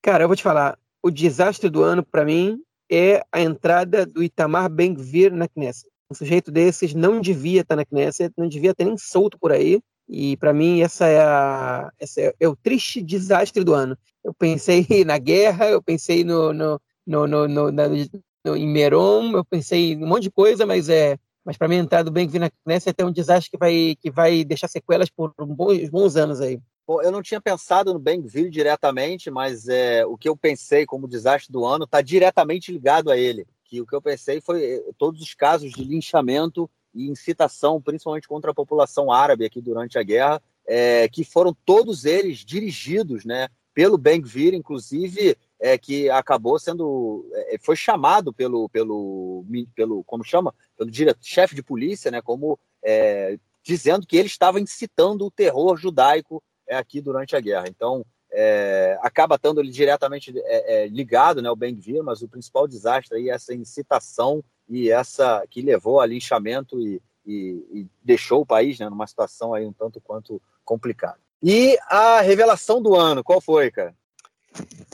Cara, eu vou te falar, o desastre do ano para mim é a entrada do Itamar Ben-Gvir na Knesset. Um sujeito desses não devia estar na Knesset, não devia ter nem solto por aí. E para mim essa é, a, essa é, é, o triste desastre do ano. Eu pensei *laughs* na guerra, eu pensei no, no, no, no, no, na, no em Meron, eu pensei em um monte de coisa, mas é mas para mim a entrada do Ben-Gvir na Knesset é um desastre que vai, que vai deixar sequelas por bons, bons anos aí. Bom, eu não tinha pensado no Ben-Gvir diretamente, mas é, o que eu pensei como desastre do ano está diretamente ligado a ele. Que o que eu pensei foi é, todos os casos de linchamento e incitação, principalmente contra a população árabe aqui durante a guerra, é, que foram todos eles dirigidos, né, pelo Ben-Gvir, inclusive, é, que acabou sendo, é, foi chamado pelo, pelo, pelo como chama, pelo chefe de polícia, né, como é, dizendo que ele estava incitando o terror judaico é aqui durante a guerra. Então, é, acaba estando diretamente é, é, ligado, né, o Ben-Gvir, mas o principal desastre aí é essa incitação e essa que levou a linchamento e, e, e, deixou o país né, numa situação aí um tanto quanto complicada. E a revelação do ano, qual foi, cara?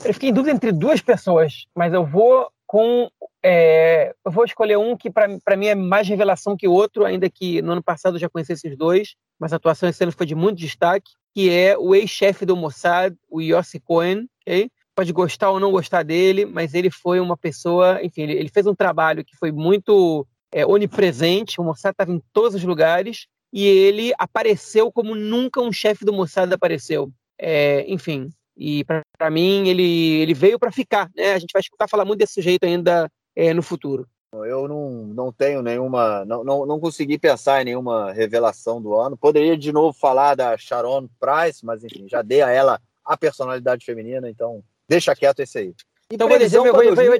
Eu fiquei em dúvida entre duas pessoas, mas eu vou com. É, eu vou escolher um que para mim é mais revelação que o outro, ainda que no ano passado eu já conheci esses dois, mas a atuação esse ano foi de muito destaque, que é o ex-chefe do Mossad, o Yossi Cohen, okay? pode gostar ou não gostar dele, mas ele foi uma pessoa, enfim, ele, ele fez um trabalho que foi muito é, onipresente, o Mossad estava em todos os lugares, e ele apareceu como nunca um chefe do Mossad apareceu. É, enfim, e para mim ele, ele veio para ficar. Né? A gente vai escutar falar muito desse sujeito ainda é, no futuro. Eu não, não tenho nenhuma. Não, não, não consegui pensar em nenhuma revelação do ano. Poderia de novo falar da Sharon Price, mas enfim, já dei a ela a personalidade feminina, então deixa quieto esse aí. Então vou, dizer, vou, vou, vou,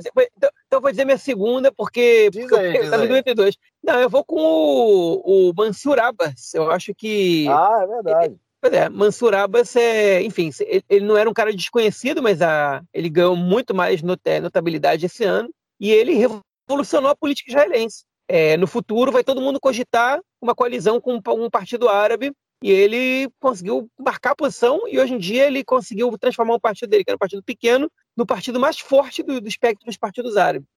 então vou dizer minha segunda, porque, diz porque aí, eu, diz tá Não, eu vou com o, o Mansur Abbas. Eu acho que. Ah, é verdade. Pois é, Mansur Abbas, é, enfim, ele não era um cara desconhecido, mas a, ele ganhou muito mais é, notabilidade esse ano e ele revolucionou a política israelense. É, no futuro vai todo mundo cogitar uma coalizão com um partido árabe e ele conseguiu marcar a posição e hoje em dia ele conseguiu transformar o partido dele, que era um partido pequeno, no partido mais forte do, do espectro dos partidos árabes.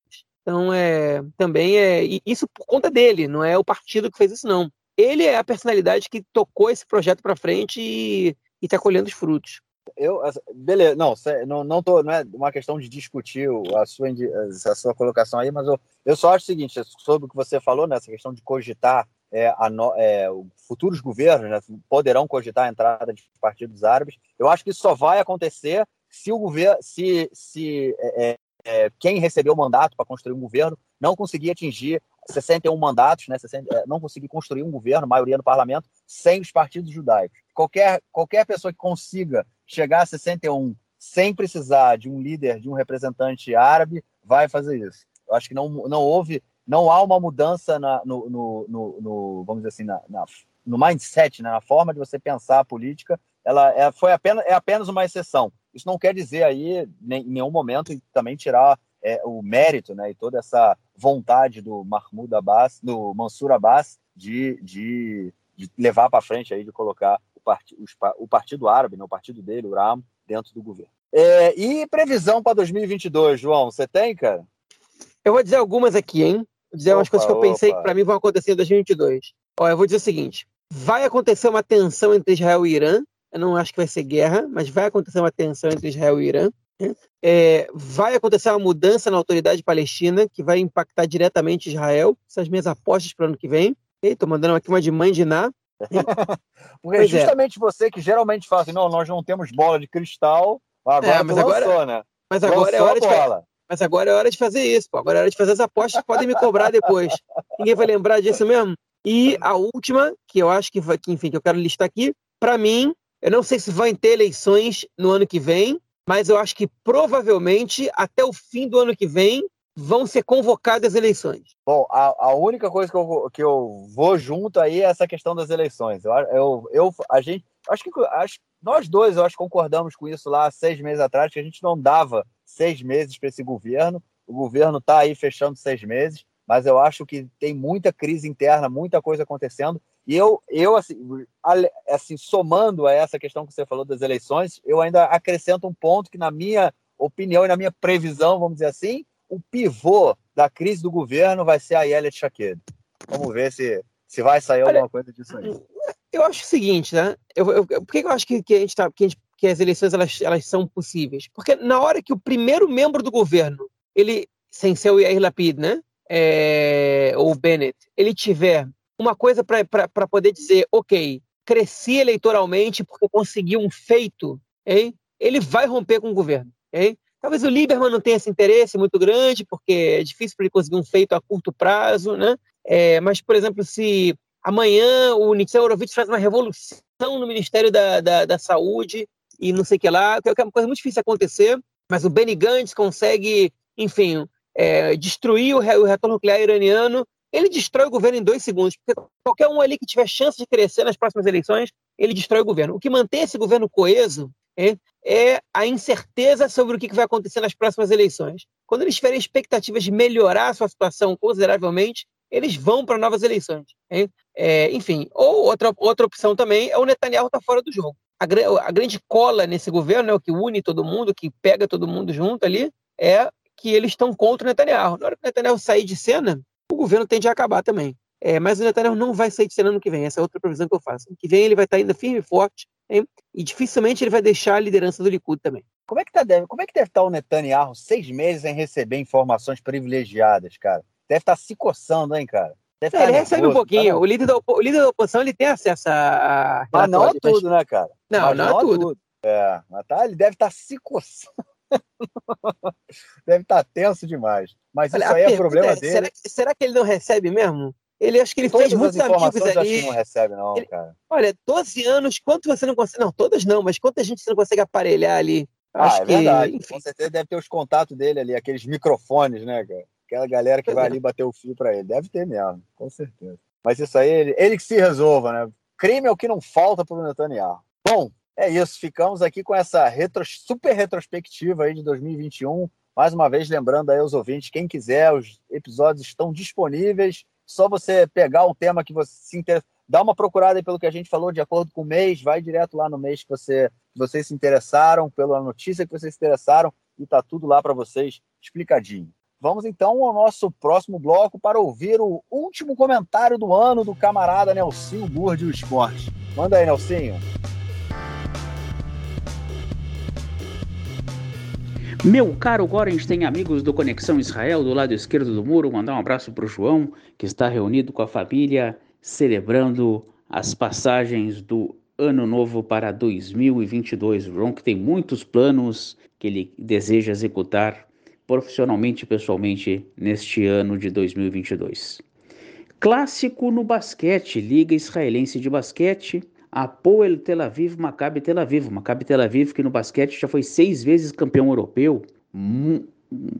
Então, é, também é isso por conta dele, não é o partido que fez isso, não ele é a personalidade que tocou esse projeto para frente e está colhendo os frutos. Eu, beleza, não, não, não, tô, não é uma questão de discutir a sua, a sua colocação aí, mas eu, eu só acho o seguinte, sobre o que você falou, nessa né, questão de cogitar é, a, é, futuros governos né, poderão cogitar a entrada de partidos árabes, eu acho que isso só vai acontecer se o governo, se, se é, é, quem recebeu o mandato para construir um governo não conseguir atingir 61 mandatos, né, 60, é, não conseguir construir um governo, maioria no parlamento, sem os partidos judaicos. Qualquer, qualquer pessoa que consiga chegar a 61 sem precisar de um líder, de um representante árabe, vai fazer isso. Eu acho que não, não houve, não há uma mudança na, no, no, no, no vamos dizer assim, na, na, no mindset, né, na forma de você pensar a política. Ela é, foi apenas, é apenas uma exceção. Isso não quer dizer aí, em nenhum momento, também tirar é, o mérito né, e toda essa vontade do Mahmoud Abbas, do Mansur Abbas, de, de, de levar para frente aí, de colocar o, part, o Partido Árabe, né, o partido dele, o RAM, dentro do governo. É, e previsão para 2022, João, você tem, cara? Eu vou dizer algumas aqui, hein? Vou dizer umas coisas que eu pensei opa. que para mim vão acontecer em 2022. Ó, eu vou dizer o seguinte: vai acontecer uma tensão entre Israel e Irã. Eu não acho que vai ser guerra, mas vai acontecer uma tensão entre Israel e Irã. É, vai acontecer uma mudança na autoridade palestina que vai impactar diretamente Israel. Essas minhas apostas para o ano que vem. Estou mandando aqui uma de mãe de Ná. *laughs* Porque é. justamente é. você que geralmente fala assim, não, nós não temos bola de cristal, agora é, mas agora, lançou, né? Mas agora é hora de bola. Mas agora é hora de fazer isso, pô. Agora é hora de fazer as apostas, podem me cobrar depois. Ninguém vai lembrar disso mesmo. E a última, que eu acho que, vai, que enfim, que eu quero listar aqui, para mim, eu não sei se vai ter eleições no ano que vem, mas eu acho que provavelmente até o fim do ano que vem vão ser convocadas eleições. Bom, a, a única coisa que eu, que eu vou junto aí é essa questão das eleições. Eu, eu, eu a gente, acho que acho, nós dois, eu acho, concordamos com isso lá seis meses atrás, que a gente não dava seis meses para esse governo. O governo está aí fechando seis meses, mas eu acho que tem muita crise interna, muita coisa acontecendo. E eu, eu assim, assim, somando a essa questão que você falou das eleições, eu ainda acrescento um ponto que, na minha opinião e na minha previsão, vamos dizer assim, o pivô da crise do governo vai ser a Yelia Chaquedo. Vamos ver se, se vai sair Olha, alguma coisa disso aí. Eu acho o seguinte, né? Eu, eu, por que eu acho que, que, a gente tá, que, a gente, que as eleições elas, elas são possíveis? Porque na hora que o primeiro membro do governo, ele, sem ser o Yair Lapid, né? É, ou o Bennett, ele tiver uma coisa para poder dizer, ok, cresci eleitoralmente porque consegui um feito, hein? ele vai romper com o governo. Hein? Talvez o Lieberman não tenha esse interesse muito grande, porque é difícil para ele conseguir um feito a curto prazo, né? É, mas, por exemplo, se amanhã o Niceu Horowitz faz uma revolução no Ministério da, da, da, Saúde e não sei o que lá, que é uma coisa muito difícil acontecer, mas o Benny Gantz consegue, enfim, é, destruir o, o retorno nuclear iraniano, ele destrói o governo em dois segundos, porque qualquer um ali que tiver chance de crescer nas próximas eleições, ele destrói o governo. O que mantém esse governo coeso é, é a incerteza sobre o que vai acontecer nas próximas eleições. Quando eles tiverem expectativas de melhorar a sua situação consideravelmente, eles vão para novas eleições. É, enfim, ou outra, outra opção também é o Netanyahu estar tá fora do jogo. A, a, grande cola nesse governo, é o que une todo mundo, que pega todo mundo junto ali, é que eles estão contra o Netanyahu. Na hora que o Netanyahu sair de cena, governo tende a acabar também. É, mas o Netanyahu não vai sair de cena no que vem. Essa é outra previsão que eu faço. No que vem ele vai estar ainda firme e forte, hein? e dificilmente ele vai deixar a liderança do Likud também. Como é que, tá, como é que deve estar o Netanyahu seis meses sem receber informações privilegiadas, cara? Deve estar se coçando, hein, cara? Deve é, ele recebe um pouquinho. Tá o, líder da, o líder da oposição ele tem acesso a. a mas não é tudo, mas... né, cara? Não, não, não, é, é tudo. tudo. É, mas tá, ele deve estar se coçando. *laughs* deve estar tenso demais. Mas Olha, isso aí é problema é, dele. Será, será, que ele não recebe mesmo? Ele acho que ele todas fez muitos amigos ali. Acho que não recebe, não, ele, cara. Olha, 12 anos, quanto você não consegue. Não, todas não, mas quanta gente você não consegue aparelhar ali? Ah, acho é que, verdade. Enfim. Com certeza deve ter os contatos dele ali, aqueles microfones, né, cara? Aquela galera que pois vai é. ali bater o fio para ele. Deve ter mesmo, com certeza. Mas isso aí, ele, ele que se resolva, né? Crime é o que não falta pro Netanyahu. Bom, é isso. Ficamos aqui com essa retro, super retrospectiva aí de 2021. Mais uma vez, lembrando aí aos ouvintes, quem quiser, os episódios estão disponíveis só você pegar o tema que você se interessa, dá uma procurada aí pelo que a gente falou, de acordo com o mês, vai direto lá no mês que, você, vocês se interessaram, pela notícia que vocês se interessaram, e tá tudo lá para vocês explicadinho. Vamos então ao nosso próximo bloco para ouvir o último comentário do ano do camarada Nelsinho Burdi Esporte. Manda aí, Nelsinho. Meu caro Gorens tem amigos do Conexão Israel do lado esquerdo do muro. Mandar um abraço para o João, que está reunido com a família, celebrando as passagens do ano novo para 2022. O João que tem muitos planos que ele deseja executar profissionalmente e pessoalmente neste ano de 2022. Clássico no basquete, Liga Israelense de Basquete. Apoel Tel Aviv, Maccabi Tel Aviv. Maccabi Tel Aviv, que no basquete já foi seis vezes campeão europeu,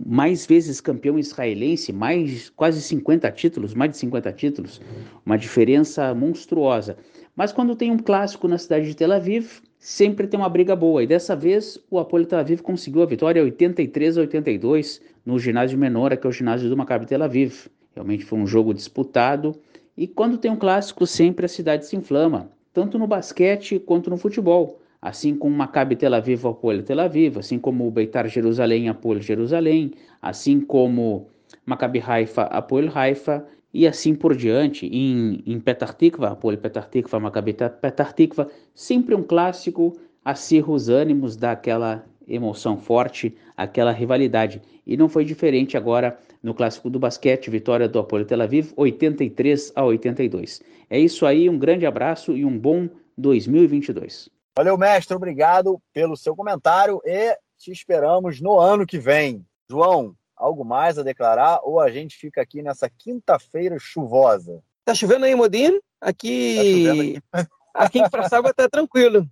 mais vezes campeão israelense, mais quase 50 títulos, mais de 50 títulos, uma diferença monstruosa. Mas quando tem um clássico na cidade de Tel Aviv, sempre tem uma briga boa. E dessa vez o Apoel Tel Aviv conseguiu a vitória 83 a 82 no ginásio Menora, que é o ginásio do Maccabi Tel Aviv. Realmente foi um jogo disputado E quando tem um clássico, sempre a cidade se inflama, tanto no basquete quanto no futebol. Assim como Maccabi Tel Aviv Apoel Tel Aviv, assim como o Beitar Jerusalém Apoel Jerusalém, assim como Maccabi Haifa Apoel Haifa e assim por diante. Em, em Petar Tikva, Apoel Petar Tikva, Maccabi Petar Tikva, sempre um clássico acirra os ânimos, dá aquela emoção forte, aquela rivalidade. E não foi diferente agora no clássico do basquete, vitória do Apoio Tel Aviv, 83 a 82. É isso aí, um grande abraço e um bom 2022. Valeu, mestre, obrigado pelo seu comentário e te esperamos no ano que vem. João, algo mais a declarar ou a gente fica aqui nessa quinta-feira chuvosa? Tá chovendo aí, Modin? Aqui. Tá aqui. *laughs* aqui em Praçágua tá tranquilo.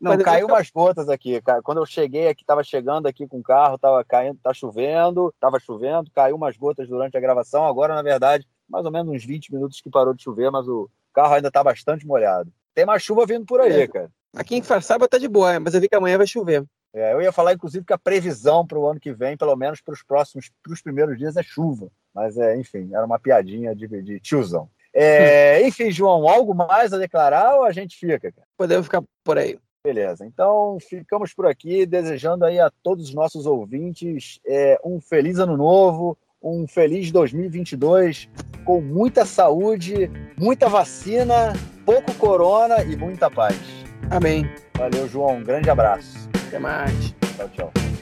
Não, caiu umas gotas aqui. Quando eu cheguei aqui, tava chegando aqui com o carro, tava caindo, tá chovendo, tava chovendo, caiu umas gotas durante a gravação. Agora, na verdade, mais ou menos uns 20 minutos que parou de chover, mas o carro ainda tá bastante molhado. Tem mais chuva vindo por aí, é. cara. Aqui em Farsaba tá de boa, mas eu vi que amanhã vai chover. É, eu ia falar, inclusive, que a previsão para o ano que vem, pelo menos para os próximos, para os primeiros dias, é chuva. Mas, é, enfim, era uma piadinha de, de tiozão. É, *laughs* enfim, João, algo mais a declarar ou a gente fica? Cara? Podemos ficar por aí. Beleza, então ficamos por aqui, desejando aí a todos os nossos ouvintes é, um feliz ano novo, um feliz 2022, com muita saúde, muita vacina, pouco corona e muita paz. Amém. Valeu, João, um grande abraço. Até mais. Tchau, tchau.